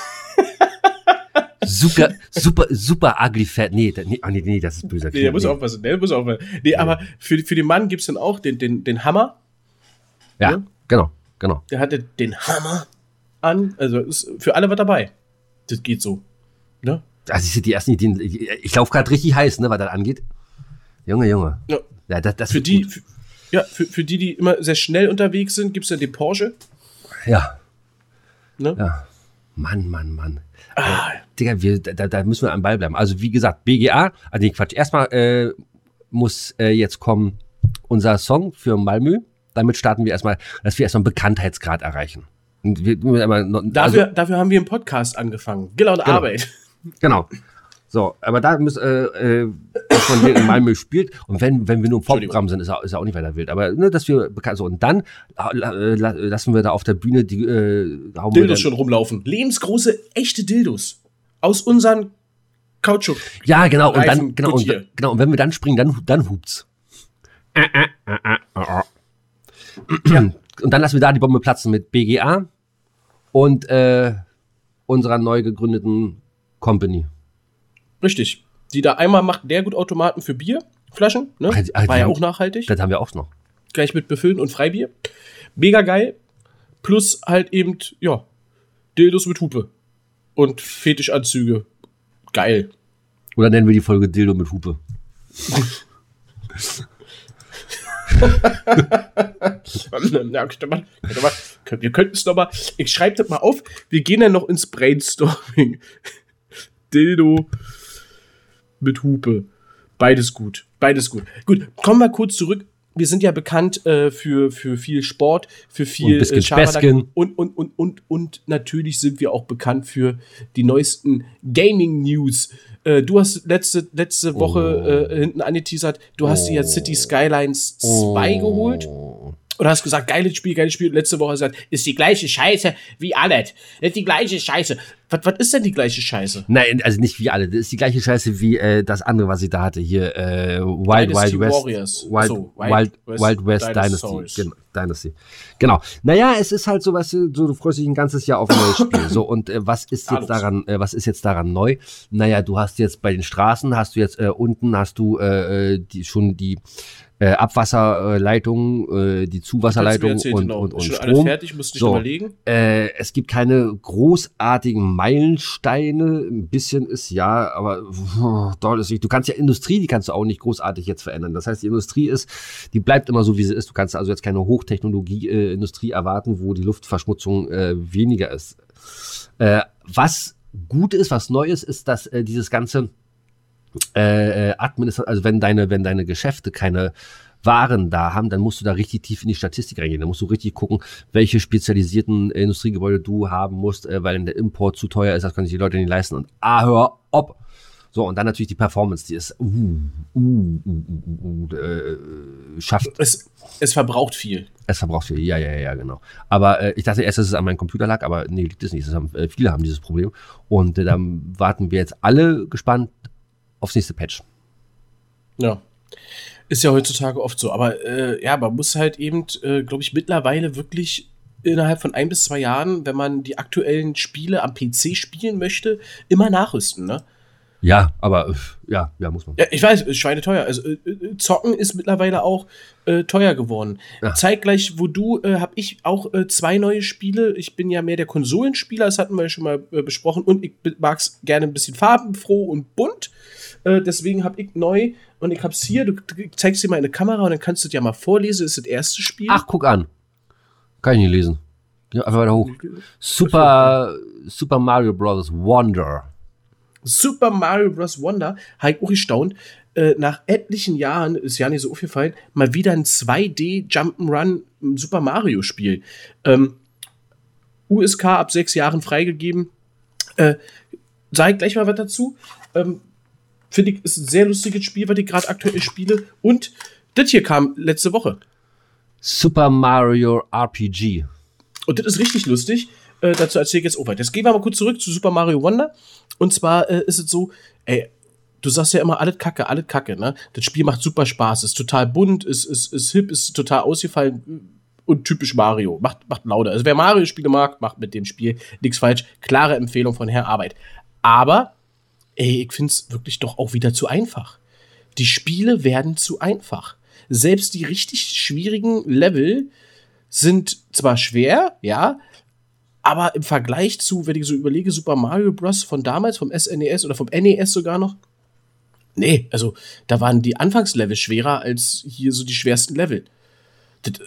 super, super, super ugly fat. Nee, nee, ah, nee, nee, das ist böser. Nee, der muss aufpassen. Der muss aufpassen. Nee, aber für, für den Mann gibt es dann auch den, den, den Hammer. Ja, Ja. genau, genau. Der hatte den Hammer an. Also ist für alle was dabei. Das geht so. Ne? Also du, die ersten Ideen, ich, ich laufe gerade richtig heiß, ne, was das angeht. Junge, Junge. Ja. Ja, das, das Für die, für, ja, für, für die, die immer sehr schnell unterwegs sind, gibt es dann den Porsche. Ja, Ne? ja. Mann, Mann, Mann. Ah, Digga, wir, da, da müssen wir am Ball bleiben. Also wie gesagt, BGA, also nee, Quatsch. Erstmal äh, muss äh, jetzt kommen unser Song für Malmö. Damit starten wir erstmal, dass wir erstmal einen Bekanntheitsgrad erreichen. Wir, noch, dafür, dafür haben wir einen Podcast angefangen. Und Genau. Arbeit. Genau. So, aber da muss, äh, äh, den in Malmö spielt. Und wenn, wenn wir nur im Vorprogramm sind, ist er, ist er auch nicht weiter wild. Aber ne, dass wir bekannt so und dann äh, la- lassen wir da auf der Bühne die äh, Dildos schon rumlaufen. Lebensgroße, echte Dildos. Aus unseren Kautschuk. Ja, genau. Und dann genau und, genau und wenn wir dann springen, dann dann hupt's. Und dann lassen wir da die Bombe platzen mit BGA und äh, unserer neu gegründeten Company. Richtig. Die da einmal macht Leergutautomaten für Bierflaschen. Ne? Also, War ja haben- auch nachhaltig. Das haben wir auch noch. Gleich mit Befüllen und Freibier. Mega geil. Plus halt eben, ja, Dildos mit Hupe. Und Fetischanzüge. Geil. Oder nennen wir die Folge Dildo mit Hupe. Ja, könnte man, könnte man, könnt- wir könnten es nochmal. Ich schreibe das mal auf. Wir gehen dann noch ins Brainstorming. Dildo mit Hupe. Beides gut. Beides gut. Gut, kommen wir kurz zurück. Wir sind ja bekannt äh, für, für viel Sport, für viel Und. Späßchen. und, und, und, und, und natürlich sind wir auch bekannt für die neuesten Gaming-News. Äh, du hast letzte, letzte Woche Oh. äh, hinten angeteasert, du hast dir jetzt City Skylines 2 geholt. Oder hast gesagt, geiles Spiel, geiles Spiel. Letzte Woche gesagt, ist die gleiche Scheiße wie alles. Ist die gleiche Scheiße. Was, was ist denn die gleiche Scheiße? Nein, also nicht wie alle. Das ist die gleiche Scheiße wie äh, das andere, was ich da hatte. Hier, äh, Wild Dynasty Wild West. Warriors. Wild, So, Wild, Wild Wild, West West Dinosaurs. Dynasty. Genau, Dynasty. Genau. Naja, es ist halt so, weißt du, so, du freust dich ein ganzes Jahr auf ein neues Spiel. So, und äh, was ist jetzt daran, äh, was ist jetzt daran neu? Naja, du hast jetzt bei den Straßen, hast du jetzt äh, unten, hast du äh, äh, die, schon die äh, Abwasserleitung, die Zuwasserleitung mir und, genau. und, und Ist schon alles Strom. fertig, musst nicht So. überlegen. Es gibt keine großartigen Meilensteine. Ein bisschen ist ja, aber oh, doll ist nicht. Du kannst ja Industrie, die kannst du auch nicht großartig jetzt verändern. Das heißt, die Industrie ist, die bleibt immer so, wie sie ist. Du kannst also jetzt keine Hochtechnologie-Industrie erwarten, wo die Luftverschmutzung äh, weniger ist. Äh, was gut ist, was neu ist, ist, dass äh, dieses ganze äh, Administration, also wenn deine, wenn deine Geschäfte keine Waren da haben, dann musst du da richtig tief in die Statistik reingehen. Dann musst du richtig gucken, welche spezialisierten äh, Industriegebäude du haben musst, äh, weil der Import zu teuer ist, das können sich die Leute nicht leisten. Und ah, hör ob. So, und dann natürlich die Performance, die ist uh, uh, uh, uh, uh, äh, schafft, Es, es verbraucht viel. es verbraucht viel. Ja, ja, ja, genau. Aber äh, ich dachte erst, dass es an meinem Computer lag, aber nee, liegt es nicht. Haben, äh, viele haben dieses Problem. Und äh, dann warten wir jetzt alle gespannt aufs nächste Patch. Ja. Ist ja heutzutage oft so. Aber äh, ja, man muss halt eben, äh, glaube ich, mittlerweile wirklich innerhalb von ein bis zwei Jahren, wenn man die aktuellen Spiele am PC spielen möchte, immer nachrüsten, ne? Ja, aber äh, ja, ja, muss man. Ja, ich weiß, ist schweineteuer. Also äh, äh, Zocken ist mittlerweile auch äh, teuer geworden. Ja. Zeitgleich, wo du, äh, habe ich auch äh, zwei neue Spiele. Ich bin ja mehr der Konsolenspieler, das hatten wir ja schon mal äh, besprochen. Und ich mag es gerne ein bisschen farbenfroh und bunt. Deswegen habe ich neu und ich habe es hier. Du zeigst dir mal in der Kamera und dann kannst du dir ja mal vorlesen. Das ist das erste Spiel. Ach, guck an. Kann ich nicht lesen. Ja, einfach weiter hoch. Super, Super Mario Bros. Wonder. Super Mario Bros. Wonder, habe ich auch gestaunt, äh, nach etlichen Jahren, ist ja nicht so aufgefallen, mal wieder ein 2D Jump'n'Run Super Mario Spiel. Ähm, USK ab sechs Jahren freigegeben. Äh, sag ich gleich mal was dazu. Ähm, Finde ich, ist ein sehr lustiges Spiel, was ich gerade aktuell spiele. Und das hier kam letzte Woche. Super Mario RPG. Und das ist richtig lustig. Äh, dazu erzähle ich jetzt auch weiter. Jetzt gehen wir mal kurz zurück zu Super Mario Wonder. Und zwar äh, ist es so, ey, du sagst ja immer, alles Kacke, alles Kacke, ne? Das Spiel macht super Spaß, ist total bunt, ist, ist, ist hip, ist total ausgefallen und typisch Mario. Macht, macht Laude. Also wer Mario-Spiele mag, macht mit dem Spiel nichts falsch. Klare Empfehlung von Herr Arbeit. Aber, ey, ich finde es wirklich doch auch wieder zu einfach. Die Spiele werden zu einfach. Selbst die richtig schwierigen Level sind zwar schwer, ja, aber im Vergleich zu, wenn ich so überlege, Super Mario Bros. von damals, vom SNES oder vom NES sogar noch, nee, also da waren die Anfangslevel schwerer als hier so die schwersten Level. Das, äh,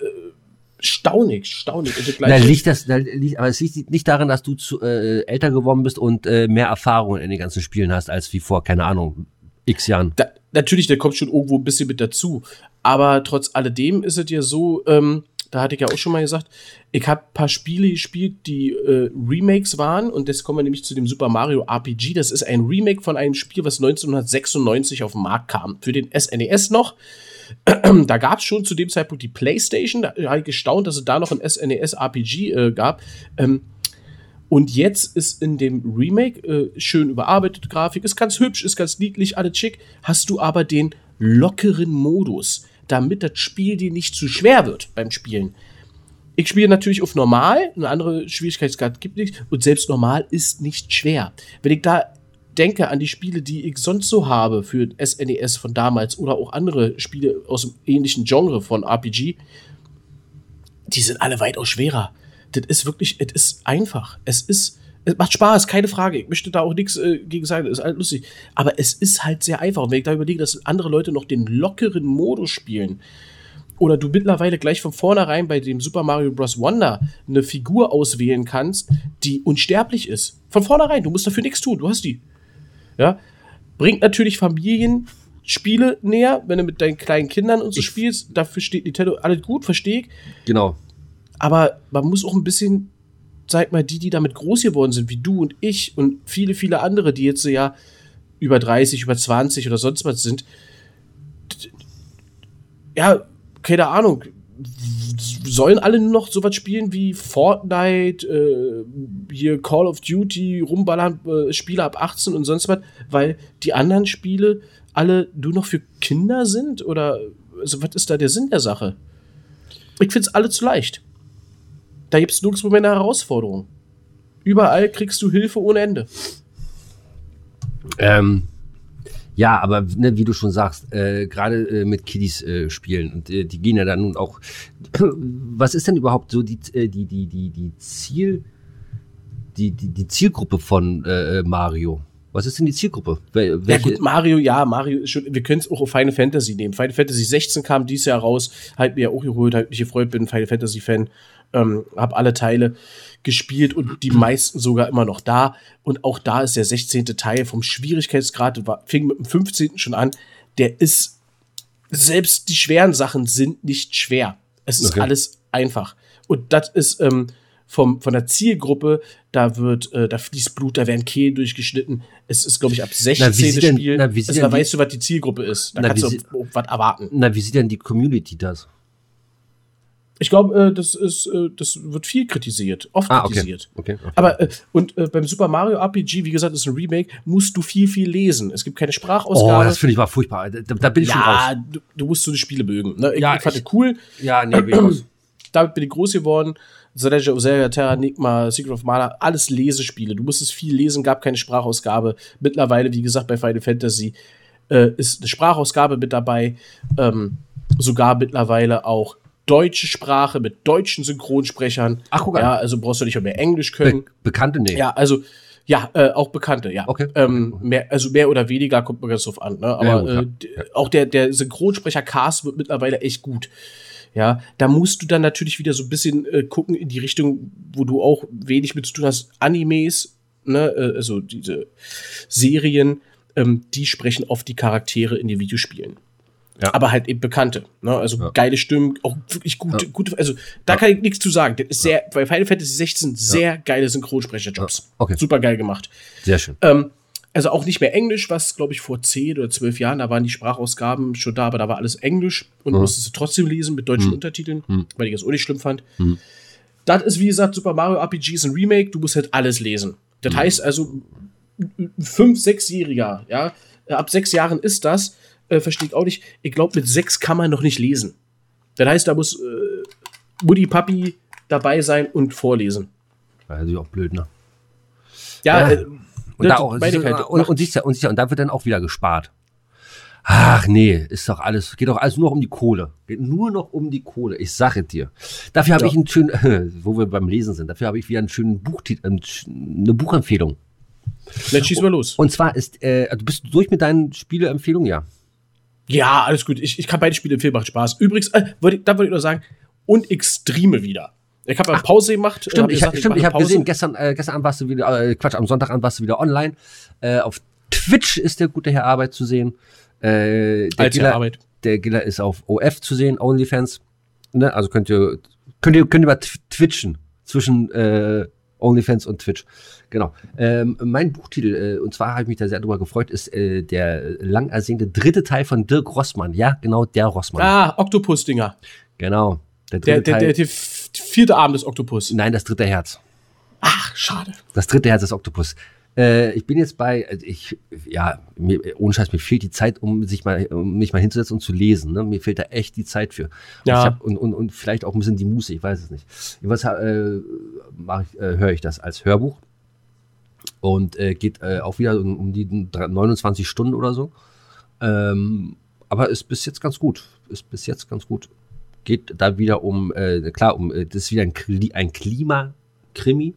staunig, staunig. Da Gleiche- liegt das, da liegt, aber es liegt nicht daran, dass du zu, äh, älter geworden bist und äh, mehr Erfahrung in den ganzen Spielen hast, als wie vor, keine Ahnung, x Jahren. da, natürlich, der kommt schon irgendwo ein bisschen mit dazu. Aber trotz alledem ist es ja so, ähm, da hatte ich ja auch schon mal gesagt, ich habe ein paar Spiele gespielt, die äh, Remakes waren. Und jetzt kommen wir nämlich zu dem Super Mario RPG. Das ist ein Remake von einem Spiel, was 1996 auf den Markt kam. Für den SNES noch. da gab es schon zu dem Zeitpunkt die PlayStation. Da habe ich gestaunt, dass es da noch ein SNES RPG äh, gab. Ähm, und jetzt ist in dem Remake äh, schön überarbeitet Grafik, ist ganz hübsch, ist ganz niedlich, alles schick. Hast du aber den lockeren Modus, damit das Spiel dir nicht zu schwer wird beim Spielen. Ich spiele natürlich auf normal, eine andere Schwierigkeitsgrad gibt nicht und selbst normal ist nicht schwer. Wenn ich da denke an die Spiele, die ich sonst so habe für SNES von damals oder auch andere Spiele aus dem ähnlichen Genre von RPG, die sind alle weitaus schwerer. Das ist wirklich, es ist einfach. Es ist, es macht Spaß, keine Frage. Ich möchte da auch nichts äh, gegen sagen, ist alles lustig. Aber es ist halt sehr einfach. Und wenn ich da überlege, dass andere Leute noch den lockeren Modus spielen, oder du mittlerweile gleich von vornherein bei dem Super Mario Bros. Wonder eine Figur auswählen kannst, die unsterblich ist. Von vornherein, du musst dafür nichts tun, du hast die. Ja, bringt natürlich Familienspiele näher, wenn du mit deinen kleinen Kindern und so Ich- spielst. Dafür steht Nintendo alles gut, verstehe ich. Genau. Aber man muss auch ein bisschen, sag mal, die, die damit groß geworden sind, wie du und ich und viele, viele andere, die jetzt ja über 30, über 20 oder sonst was sind, ja, keine Ahnung, sollen alle nur noch sowas spielen wie Fortnite, äh, hier Call of Duty, rumballern, äh, Spiele ab 18 und sonst was, weil die anderen Spiele alle nur noch für Kinder sind? Oder also, was ist da der Sinn der Sache? Ich finde es alle zu leicht. Da gibt es nirgendwo mehr eine Herausforderung. Überall kriegst du Hilfe ohne Ende. Ähm, ja, aber ne, wie du schon sagst, äh, gerade äh, mit Kiddies äh, spielen und äh, die gehen ja dann nun auch. Was ist denn überhaupt so die äh, die die die die Ziel die die, die Zielgruppe von äh, Mario? Was ist denn die Zielgruppe? Wel ja gut, Mario, ja, Mario ist schon, wir können es auch auf Final Fantasy nehmen. Final Fantasy 16 kam dieses Jahr raus, halt mir auch geholt, halt mich gefreut, bin Final Fantasy Fan, ähm, hab alle Teile gespielt und die meisten sogar immer noch da. Und auch da ist der 16. Teil vom Schwierigkeitsgrad, war, fing mit dem 15. schon an, der ist, selbst die schweren Sachen sind nicht schwer. Es ist okay. alles einfach. Und das ist, ähm, vom, von der Zielgruppe, da wird, äh, da fließt Blut, da werden Kehlen durchgeschnitten. Es ist, glaube ich, ab 16. Na, Spiel. Na, also, da weißt du, was die Zielgruppe ist. Da na, kannst du was erwarten. Na, wie sieht denn die Community das? Ich glaube, äh, das ist, äh, das wird viel kritisiert, oft ah, okay. kritisiert. Okay, okay. Aber äh, und beim Super Mario RPG, wie gesagt, ist ein Remake, musst du viel, viel lesen. Es gibt keine Sprachausgabe. Oh, das finde ich mal furchtbar. Da, da bin ich ja, schon raus. Ja, du, du, musst so die Spiele mögen. Ne? Ich, ja, ich fand ich, cool. Ja, nee, bin ich raus. Damit bin ich groß geworden. The Legend of Zelda, Terra Enigma, Secret of Mana, alles Lesespiele. Du musstest viel lesen, gab keine Sprachausgabe. Mittlerweile, wie gesagt, bei Final Fantasy äh, ist eine Sprachausgabe mit dabei. Ähm, sogar mittlerweile auch deutsche Sprache mit deutschen Synchronsprechern. Ach, guck an. Ja, also brauchst du nicht mehr Englisch können. Be Bekannte, nee. Ja, also ja, äh, auch Bekannte, ja. Okay. Ähm, mehr, also mehr oder weniger kommt man ganz drauf an. Ne? Aber ja, gut, äh, ja. auch der, der Synchronsprecher-Cast wird mittlerweile echt gut. Ja, da musst du dann natürlich wieder so ein bisschen äh, gucken in die Richtung, wo du auch wenig mit zu tun hast. Animes, ne, äh, also diese Serien, ähm, die sprechen oft die Charaktere in den Videospielen. Ja. Aber halt eben bekannte. Ne? Also ja. geile Stimmen, auch wirklich gute, ja. gute, also da kann ich nichts zu sagen. Das ist sehr, bei Final Fantasy 16 sehr geile Synchronsprecherjobs. Okay. Super geil gemacht. Sehr schön. Ähm, also auch nicht mehr Englisch, was glaube ich vor zehn oder zwölf Jahren, da waren die Sprachausgaben schon da, aber da war alles Englisch und mhm. musstest du trotzdem lesen mit deutschen mhm. Untertiteln, mhm. weil ich das auch nicht schlimm fand. Mhm. Das ist wie gesagt Super Mario RPG ist ein Remake, du musst halt alles lesen. Das mhm. heißt also ein fünf, sechsjähriger, ja, ab sechs Jahren ist das, äh, verstehe ich auch nicht. Ich glaube mit sechs kann man noch nicht lesen. Das heißt, da muss äh, Mutti Papi dabei sein und vorlesen. Ja, ist auch blöd, ne? Ja, ja. Äh, und, da auch, halt, und, und, und da wird dann auch wieder gespart. Ach nee, ist doch alles, geht doch alles nur noch um die Kohle. Geht nur noch um die Kohle, ich sage dir. Dafür habe ja. ich einen schönen, wo wir beim Lesen sind, dafür habe ich wieder einen schönen Buchtitel, eine Buchempfehlung. Dann schieß mal los. Und zwar ist, äh, du bist durch mit deinen Spieleempfehlungen, ja? Ja, alles gut. Ich, ich kann beide Spiele empfehlen, macht Spaß. Übrigens, äh, wollte, da wollte ich nur sagen, und Extreme wieder. Ich habe eine Pause gemacht. Stimmt, ich, gesagt, stimmt, ich habe gesehen, gestern, äh, gestern Abend warst du wieder, äh, Quatsch, am Sonntag warst du wieder online. Äh, auf Twitch ist der gute Herr Arbeit zu sehen. Äh, der Als Giller, Arbeit. Der Giller ist auf OF zu sehen, OnlyFans. Ne? Also könnt ihr, könnt ihr, könnt ihr mal twitchen zwischen äh, OnlyFans und Twitch. Genau. Ähm, mein Buchtitel, äh, und zwar habe ich mich da sehr drüber gefreut, ist äh, der lang ersehnte dritte Teil von Dirk Rossmann. Ja, genau, der Rossmann. Ah, Oktopus-Dinger. Genau. Der, dritte der, der, der, der vierte Arm des Oktopus. Nein, das dritte Herz. Ach, schade. Das dritte Herz des Oktopus. Äh, ich bin jetzt bei, äh, ich, ja, mir, ohne Scheiß, mir fehlt die Zeit, um sich mal, um mich mal hinzusetzen und zu lesen. Ne? Mir fehlt da echt die Zeit für. Und ja. Hab, und, und, und vielleicht auch ein bisschen die Muße, ich weiß es nicht. Jedenfalls äh, äh, höre ich das als Hörbuch und äh, geht äh, auch wieder um, um, die 29 Stunden oder so. Ähm, aber ist bis jetzt ganz gut. Ist bis jetzt ganz gut. Geht da wieder um, klar, um, das ist wieder ein, ein Klimakrimi,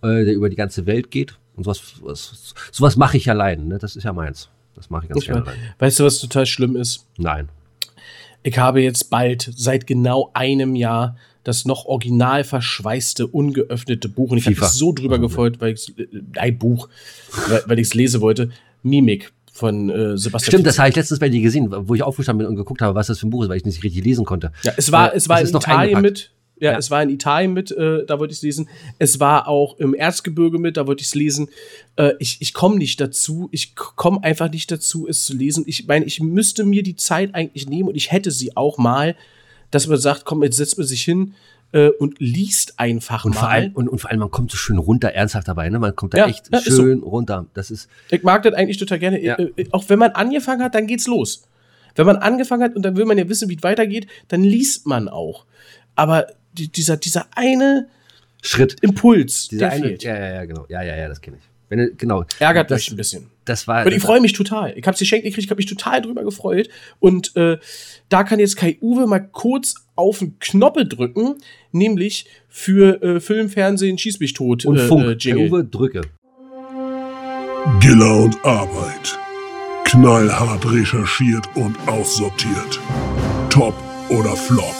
der über die ganze Welt geht. Und sowas, was, sowas mache ich allein, ne? Das ist ja meins. Das mache ich ganz gerne allein. Weißt du, was total schlimm ist? Nein. Ich habe jetzt bald seit genau einem Jahr das noch original verschweißte, ungeöffnete Buch. Und ich habe mich so drüber mhm. gefreut, weil ich äh, ein Buch, weil, ich es lesen wollte. Mimik von äh, Sebastian. Stimmt, das habe ich letztens bei dir gesehen, wo ich aufgestanden bin und geguckt habe, was das für ein Buch ist, weil ich nicht richtig lesen konnte. Ja, es war, äh, es war in Italien mit. Ja, ja, es war in Italien mit, äh, da wollte ich es lesen. Es war auch im Erzgebirge mit, da wollte ich es lesen. Äh, ich ich komme nicht dazu. Ich komme einfach nicht dazu, es zu lesen. Ich meine, ich müsste mir die Zeit eigentlich nehmen und ich hätte sie auch mal. dass man sagt, komm, jetzt setzt man sich hin äh, und liest einfach Und mal. vor, allem, und, und vor allem, man kommt so schön runter, ernsthaft dabei, ne? Man kommt da Ja, echt ja, schön runter. Das ist, Ich mag das eigentlich total gerne. Ja. Äh, äh, Auch wenn man angefangen hat, dann geht's los. Wenn man angefangen hat und dann will man ja wissen, wie es weitergeht, dann liest man auch. Aber die, dieser, dieser eine Schritt. Impuls, Dieser der eine, fehlt. ja, ja, ja, genau. Ja, ja, ja, das kenne ich. Wenn, genau. Ärgert das, mich ein bisschen. Das war. Aber ich freue mich total. Ich habe es geschenkt gekriegt, ich habe mich total drüber gefreut. Und äh, da kann jetzt Kai Uwe mal kurz auf den Knoppel drücken, nämlich für äh, Film, Fernsehen, Schieß mich tot und äh, Funk. äh, Jingle. Uwe, drücke. Giller und Arbeit. Knallhart recherchiert und aussortiert. Top oder Flop.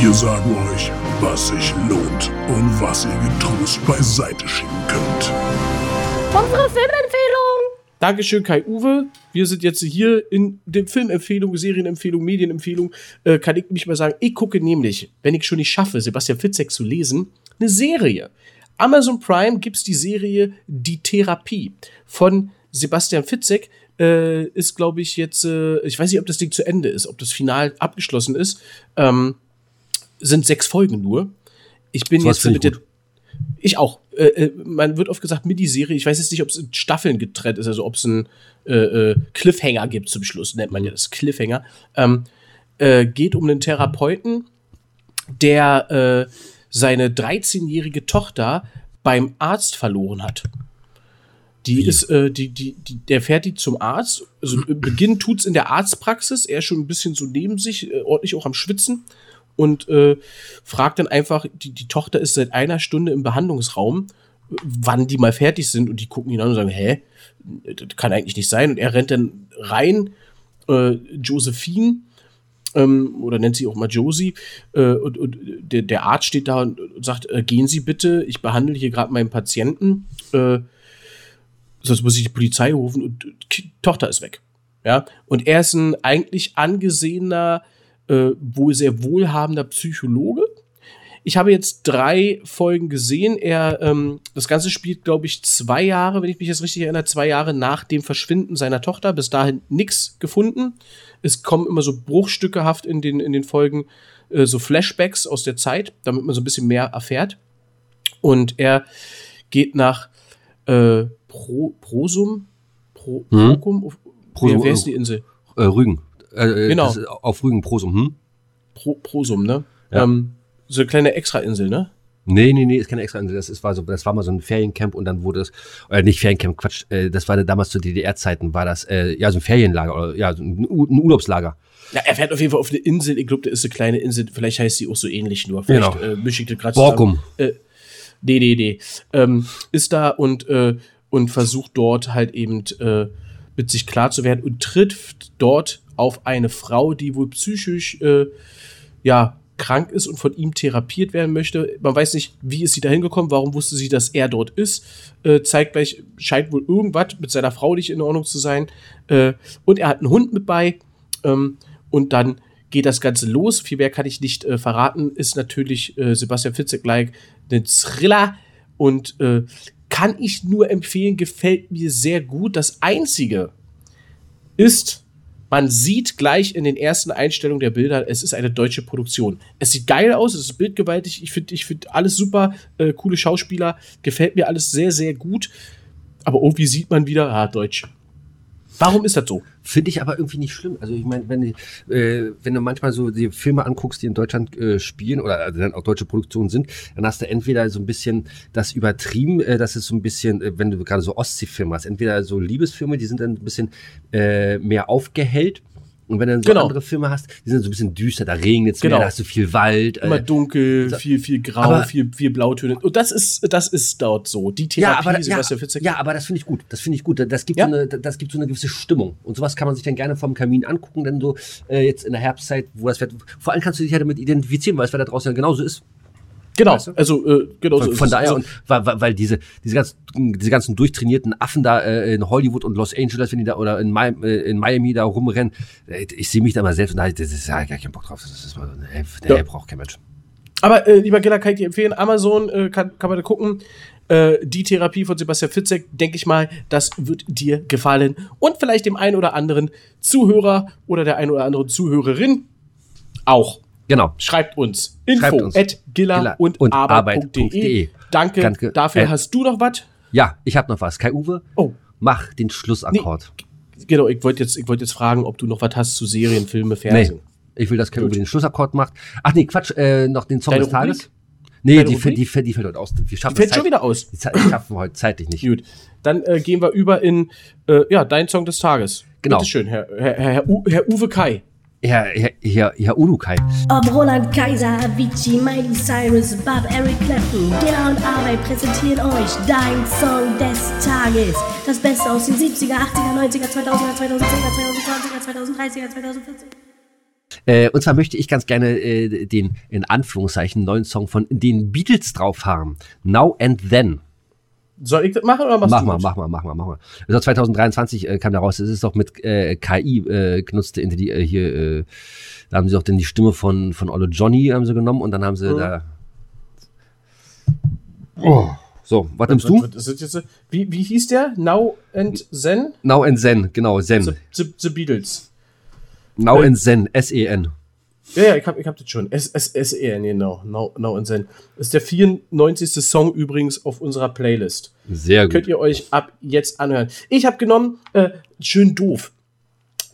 Wir sagen euch, was sich lohnt und was ihr getrost beiseite schieben könnt. Unsere Filmempfehlung. Dankeschön, Kai Uwe. Wir sind jetzt hier in den Filmempfehlungen, Serienempfehlungen, Medienempfehlungen. Äh, kann ich mich mal sagen, ich gucke nämlich, wenn ich schon nicht schaffe, Sebastian Fitzek zu lesen, eine Serie. Amazon Prime gibt's die Serie Die Therapie von Sebastian Fitzek. Äh, ist, glaube ich, jetzt, äh, ich weiß nicht, ob das Ding zu Ende ist, ob das final abgeschlossen ist. Ähm, sind sechs Folgen nur. Ich bin Sowas jetzt mit ich der. Ich auch. Äh, äh, man wird oft gesagt Miniserie. Ich weiß jetzt nicht, ob es in Staffeln getrennt ist, also ob es einen äh, äh, Cliffhanger gibt zum Schluss, nennt man ja das Cliffhanger. Ähm, äh, geht um einen Therapeuten, der äh, seine 13-jährige Tochter beim Arzt verloren hat. Die ist, äh, die, die, die, der fährt die zum Arzt. Also im Beginn tut's in der Arztpraxis. Er ist schon ein bisschen so neben sich, äh, ordentlich auch am Schwitzen. Und äh, fragt dann einfach, die, die Tochter ist seit einer Stunde im Behandlungsraum, wann die mal fertig sind. Und die gucken ihn an und sagen, hä, das kann eigentlich nicht sein. Und er rennt dann rein, äh, Josephine, ähm, oder nennt sie auch mal Josie, äh, und, und der, der Arzt steht da und, und sagt, äh, gehen Sie bitte, ich behandle hier gerade meinen Patienten, äh, sonst muss ich die Polizei rufen und Ki- Tochter ist weg. Ja, und er ist ein eigentlich angesehener, äh, wohl sehr wohlhabender Psychologe. Ich habe jetzt drei Folgen gesehen. Er, ähm, das Ganze spielt, glaube ich, zwei Jahre, wenn ich mich jetzt richtig erinnere, zwei Jahre nach dem Verschwinden seiner Tochter. Bis dahin nichts gefunden. Es kommen immer so bruchstückehaft in den, in den Folgen äh, so Flashbacks aus der Zeit, damit man so ein bisschen mehr erfährt. Und er geht nach äh, Pro, Prosum, Pro, Hm? Prosum, wer, wer ist die Insel? Äh, Rügen. Äh, Genau. das ist auf Rügen, Prosum. Hm? Pro, Prosum, ne? Ja. Ähm, so eine kleine Extrainsel, ne? Nee, nee, nee, ist keine extra Insel. Das, ist, war so, das war mal so ein Feriencamp und dann wurde es, äh, nicht Feriencamp, Quatsch, äh, das war damals zu DDR-Zeiten, war das, äh, ja, so ein Ferienlager, oder, ja, so ein, ein Urlaubslager. Ja, er fährt auf jeden Fall auf eine Insel. Ich glaube, da ist eine kleine Insel. Vielleicht heißt sie auch so ähnlich nur. Vielleicht Genau. äh, mische ich das gerade Borkum. Äh, nee, nee, nee. Ähm, ist da und, äh, und versucht dort halt eben äh, mit sich klar zu werden und trifft dort auf eine Frau, die wohl psychisch äh, ja, krank ist und von ihm therapiert werden möchte. Man weiß nicht, wie ist sie da hingekommen, warum wusste sie, dass er dort ist. Äh, zeigt gleich, scheint wohl irgendwas mit seiner Frau nicht in Ordnung zu sein. Äh, und er hat einen Hund mit bei. Ähm, und dann geht das Ganze los. Viel mehr kann ich nicht äh, verraten. Ist natürlich äh, Sebastian Fitzek-like ein Thriller und äh, kann ich nur empfehlen, gefällt mir sehr gut. Das Einzige ist, man sieht gleich in den ersten Einstellungen der Bilder, es ist eine deutsche Produktion. Es sieht geil aus, es ist bildgewaltig, ich finde ich find alles super, äh, coole Schauspieler, gefällt mir alles sehr, sehr gut. Aber irgendwie sieht man wieder, ah, Deutsch. Warum ist das so? Finde ich aber irgendwie nicht schlimm. Also ich meine, wenn, äh, wenn du manchmal so die Filme anguckst, die in Deutschland äh, spielen oder also dann auch deutsche Produktionen sind, dann hast du entweder so ein bisschen das übertrieben, äh, das ist so ein bisschen, äh, wenn du gerade so Ostseefilme hast, entweder so Liebesfilme, die sind dann ein bisschen äh, mehr aufgehellt. Und wenn du dann so Genau. andere Filme hast, die sind so ein bisschen düster, da regnet es Genau. mehr, da hast du viel Wald. Immer Äh, dunkel, viel, viel grau, aber- viel, viel Blautöne. Und das ist, das ist dort so. Die Therapie, ja, aber, ja, Sebastian Fitzek. ja, aber das finde ich gut. Das finde ich gut. Das gibt, Ja. so eine, das gibt so eine gewisse Stimmung. Und sowas kann man sich dann gerne vom Kamin angucken, denn so äh, jetzt in der Herbstzeit, wo das Wetter. Vor allem kannst du dich ja damit identifizieren, weil das Wetter draußen ja genauso ist. Genau. Weißt du? Also, äh, genau so Von, ist von es. daher, also, und weil, weil, diese, diese, ganz, diese ganzen durchtrainierten Affen da äh, in Hollywood und Los Angeles, wenn die da oder in, Mi äh, in Miami da rumrennen, äh, ich sehe mich da mal selbst und da das ist ja gar keinen Bock drauf. Das ist mal, nee, Ja. braucht kein Mensch. Aber äh, lieber Giller, kann ich dir empfehlen, Amazon äh, kann, kann man da gucken. Äh, die Therapie von Sebastian Fitzek, denke ich mal, das wird dir gefallen. Und vielleicht dem einen oder anderen Zuhörer oder der einen oder anderen Zuhörerin auch. Genau. Schreibt uns. Schreibt Info uns. at gilla Gilla und, und arbeit.de. arbeit.de. Danke, Danke. dafür. Äh, hast du noch was? Ja, ich habe noch was. Kai Uwe, Oh, mach den Schlussakkord. genau. Ich wollte jetzt, ich wollte jetzt fragen, ob du noch was hast zu Serien, Filme, Fernsehen. Ich will, dass Kai. Uwe den Schlussakkord macht. Ach nee, Quatsch, äh, noch den Song Deine des Tages. Rubrik? Nee, die, fällt- die, fällt- die fällt heute aus. Wir schaffen Fällt es schon wieder aus. Die die schaffen wir heute zeitlich nicht. Gut. Dann äh, gehen wir über in äh, ja, dein Song des Tages. Genau. Bitte schön, Herr, Herr, Herr, Herr Uwe Kai. Herr, Herr, Herr, Herr Udo Kai. Ob Roland Kaiser, Avicii, Miley Cyrus, Bob, Eric Clapton, Giller und Arbeit präsentieren euch dein Song des Tages. Das Beste aus den 70er, 80er, 90er, 2000er, 2010er, 2020er, 2030er, 2040er. Äh, und zwar möchte ich ganz gerne äh, den, in Anführungszeichen, neuen Song von den Beatles drauf haben. Now and Then. Soll ich das machen oder machst Mach du mal, das? mach mal, mach mal, mach mal. Doch 2023 äh, kam da raus. Das ist doch mit äh, KI äh, genutzte äh, hier. Äh, da haben sie auch dann die Stimme von von Olle Johnny haben sie genommen und dann haben sie Mhm. da. Oh. So, was nimmst du? Was- was ist jetzt, wie, wie hieß der? Now and Zen? Now and Zen, genau, The, Zen. the, the Beatles. Now and Zen, S-E-N. Ja, ja, ich hab, ich hab das schon. S S S E N genau. Now, Now and Zen. Das ist der 94. Song übrigens auf unserer Playlist. Sehr gut. Könnt ihr euch ab jetzt anhören. Ich habe genommen, äh, schön doof.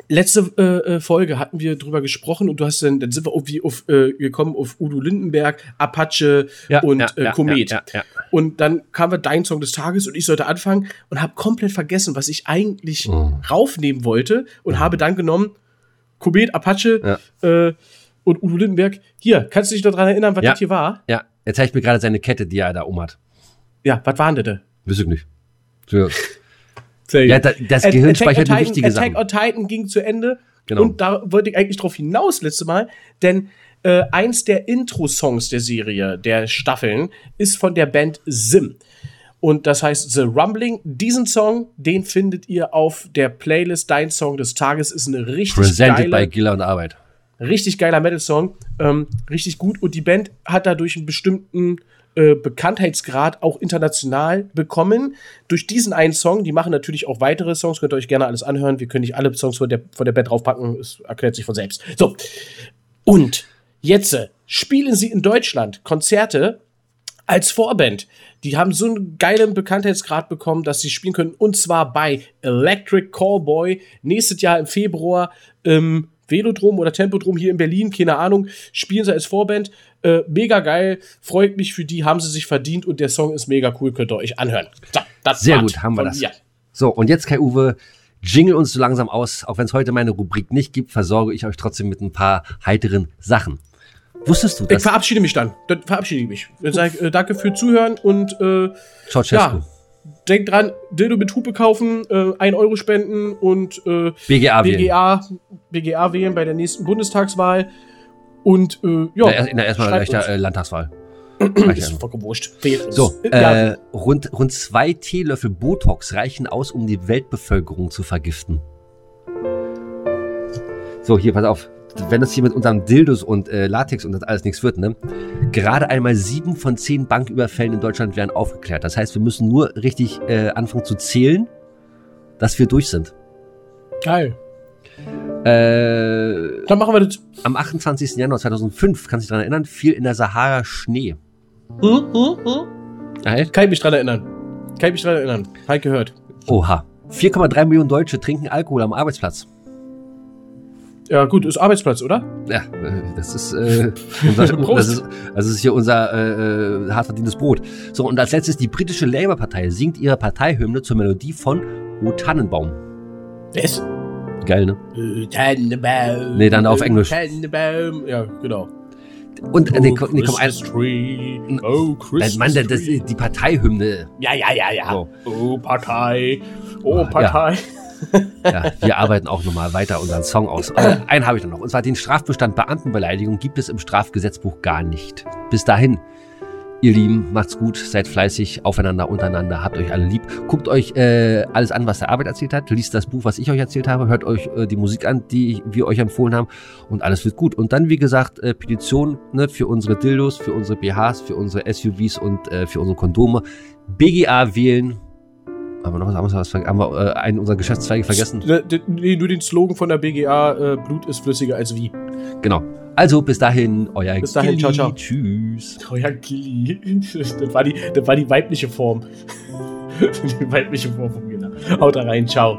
Letzte äh, äh, Folge hatten wir drüber gesprochen und du hast dann, dann sind wir irgendwie auf, äh, gekommen auf Udo Lindenberg, Apache Ja, und ja, äh, Komet. ja. Und dann kam wir dein Song des Tages und ich sollte anfangen und habe komplett vergessen, was ich eigentlich Oh. raufnehmen wollte und habe dann genommen Komet, Apache äh, und Udo Lindenberg. Hier, kannst du dich noch dran erinnern, was Ja. das hier war? Ja, er zeigt mir gerade seine Kette, die er da um hat. Ja, was waren das denn? Wüsste ich nicht. So. Ja, das At- Gehirn Attack speichert Titan, wichtige Attack Sachen. on Titan ging zu Ende. Genau. Und da wollte ich eigentlich drauf hinaus letzte Mal, denn äh, eins der Intro-Songs der Serie, der Staffeln, ist von der Band Sim. Und das heißt The Rumbling. Diesen Song, den findet ihr auf der Playlist Dein Song des Tages. Ist eine richtig Presented geile, Giller und Arbeit. Richtig geiler Metal-Song. Ähm, richtig gut. Und die Band hat dadurch einen bestimmten äh, Bekanntheitsgrad auch international bekommen. Durch diesen einen Song. Die machen natürlich auch weitere Songs. Könnt ihr euch gerne alles anhören. Wir können nicht alle Songs von der, von der Band draufpacken. Es erklärt sich von selbst. So. Und jetzt äh, spielen sie in Deutschland Konzerte als Vorband. Die haben so einen geilen Bekanntheitsgrad bekommen, dass sie spielen können. Und zwar bei Electric Callboy nächstes Jahr im Februar im Velodrom oder Tempodrom hier in Berlin, keine Ahnung, spielen sie als Vorband. Äh, mega geil, freut mich für die, haben sie sich verdient und der Song ist mega cool, könnt ihr euch anhören. Das Sehr gut, haben wir das. mir. So, und jetzt, Kai Uwe, jingle uns so langsam aus. Auch wenn es heute meine Rubrik nicht gibt, versorge ich euch trotzdem mit ein paar heiteren Sachen. Wusstest du, Ich dass verabschiede mich dann. Dann verabschiede ich mich. Dann sage ich, äh, danke für Zuhören und äh, Ceausescu, ja, denkt dran, Dildo mit Hupe kaufen, äh, 1 Euro spenden und äh, BGA wählen? BGA, BGA wählen bei der nächsten Bundestagswahl. Und äh, ja, Na, na, erstmal gleich der äh, Landtagswahl. ist vollkommen wurscht. So, ja, äh, rund, rund zwei Teelöffel Botox reichen aus, um die Weltbevölkerung zu vergiften. So, hier, pass auf. Wenn das hier mit unserem Dildos und äh, Latex und das alles nichts wird, ne? Gerade einmal sieben von zehn Banküberfällen in Deutschland werden aufgeklärt. Das heißt, wir müssen nur richtig äh, anfangen zu zählen, dass wir durch sind. geil. Äh, Dann machen wir das. am 28. Januar 2005, kannst du dich daran erinnern, fiel in der Sahara Schnee. Hm, hm, hm. Geil. Kann ich mich dran erinnern. Kann ich mich dran erinnern. Halt gehört. Oha. 4,3 Millionen Deutsche trinken Alkohol am Arbeitsplatz. Ja, gut, ist Arbeitsplatz, oder? Ja, äh, das ist, äh, unser, das, ist, das ist hier unser äh, äh, hart verdientes Brot. So, und als letztes, die britische Labour-Partei singt ihre Parteihymne zur Melodie von O Tannenbaum. Ist? Geil, ne? Äh, Tannenbaum. Nee, dann auf Englisch. Tannenbaum. Ja, genau. Und äh, nee, komm, nee, komm, ein, Christmas tree. Oh, Christmas Mann, das, das, die Parteihymne. Ja, ja, ja, ja. So. Oh, Partei. Oh. Partei. Ja, wir arbeiten auch nochmal weiter unseren Song aus. Aber einen habe ich noch. Und zwar den Strafbestand Beamtenbeleidigung gibt es im Strafgesetzbuch gar nicht. Bis dahin, ihr Lieben, macht's gut, seid fleißig, aufeinander, untereinander, habt euch alle lieb. Guckt euch äh, alles an, was der Arbeit erzählt hat. Liest das Buch, was ich euch erzählt habe. Hört euch äh, die Musik an, die wir euch empfohlen haben. Und alles wird gut. Und dann, wie gesagt, äh, Petition ne, für unsere Dildos, für unsere BHs, für unsere SUVs und äh, für unsere Kondome. BGA wählen. Haben wir noch was anderes? Haben wir äh, einen unserer Geschäftszweige vergessen? D- Nee, nur den Slogan von der BGA, äh, Blut ist flüssiger als wie. Genau. Also bis dahin, euer Bis dahin, ciao, ciao. Tschüss. Euer Gilly. Das war die, das war die weibliche Form. Die weibliche Form von Giller. Haut da rein, ciao.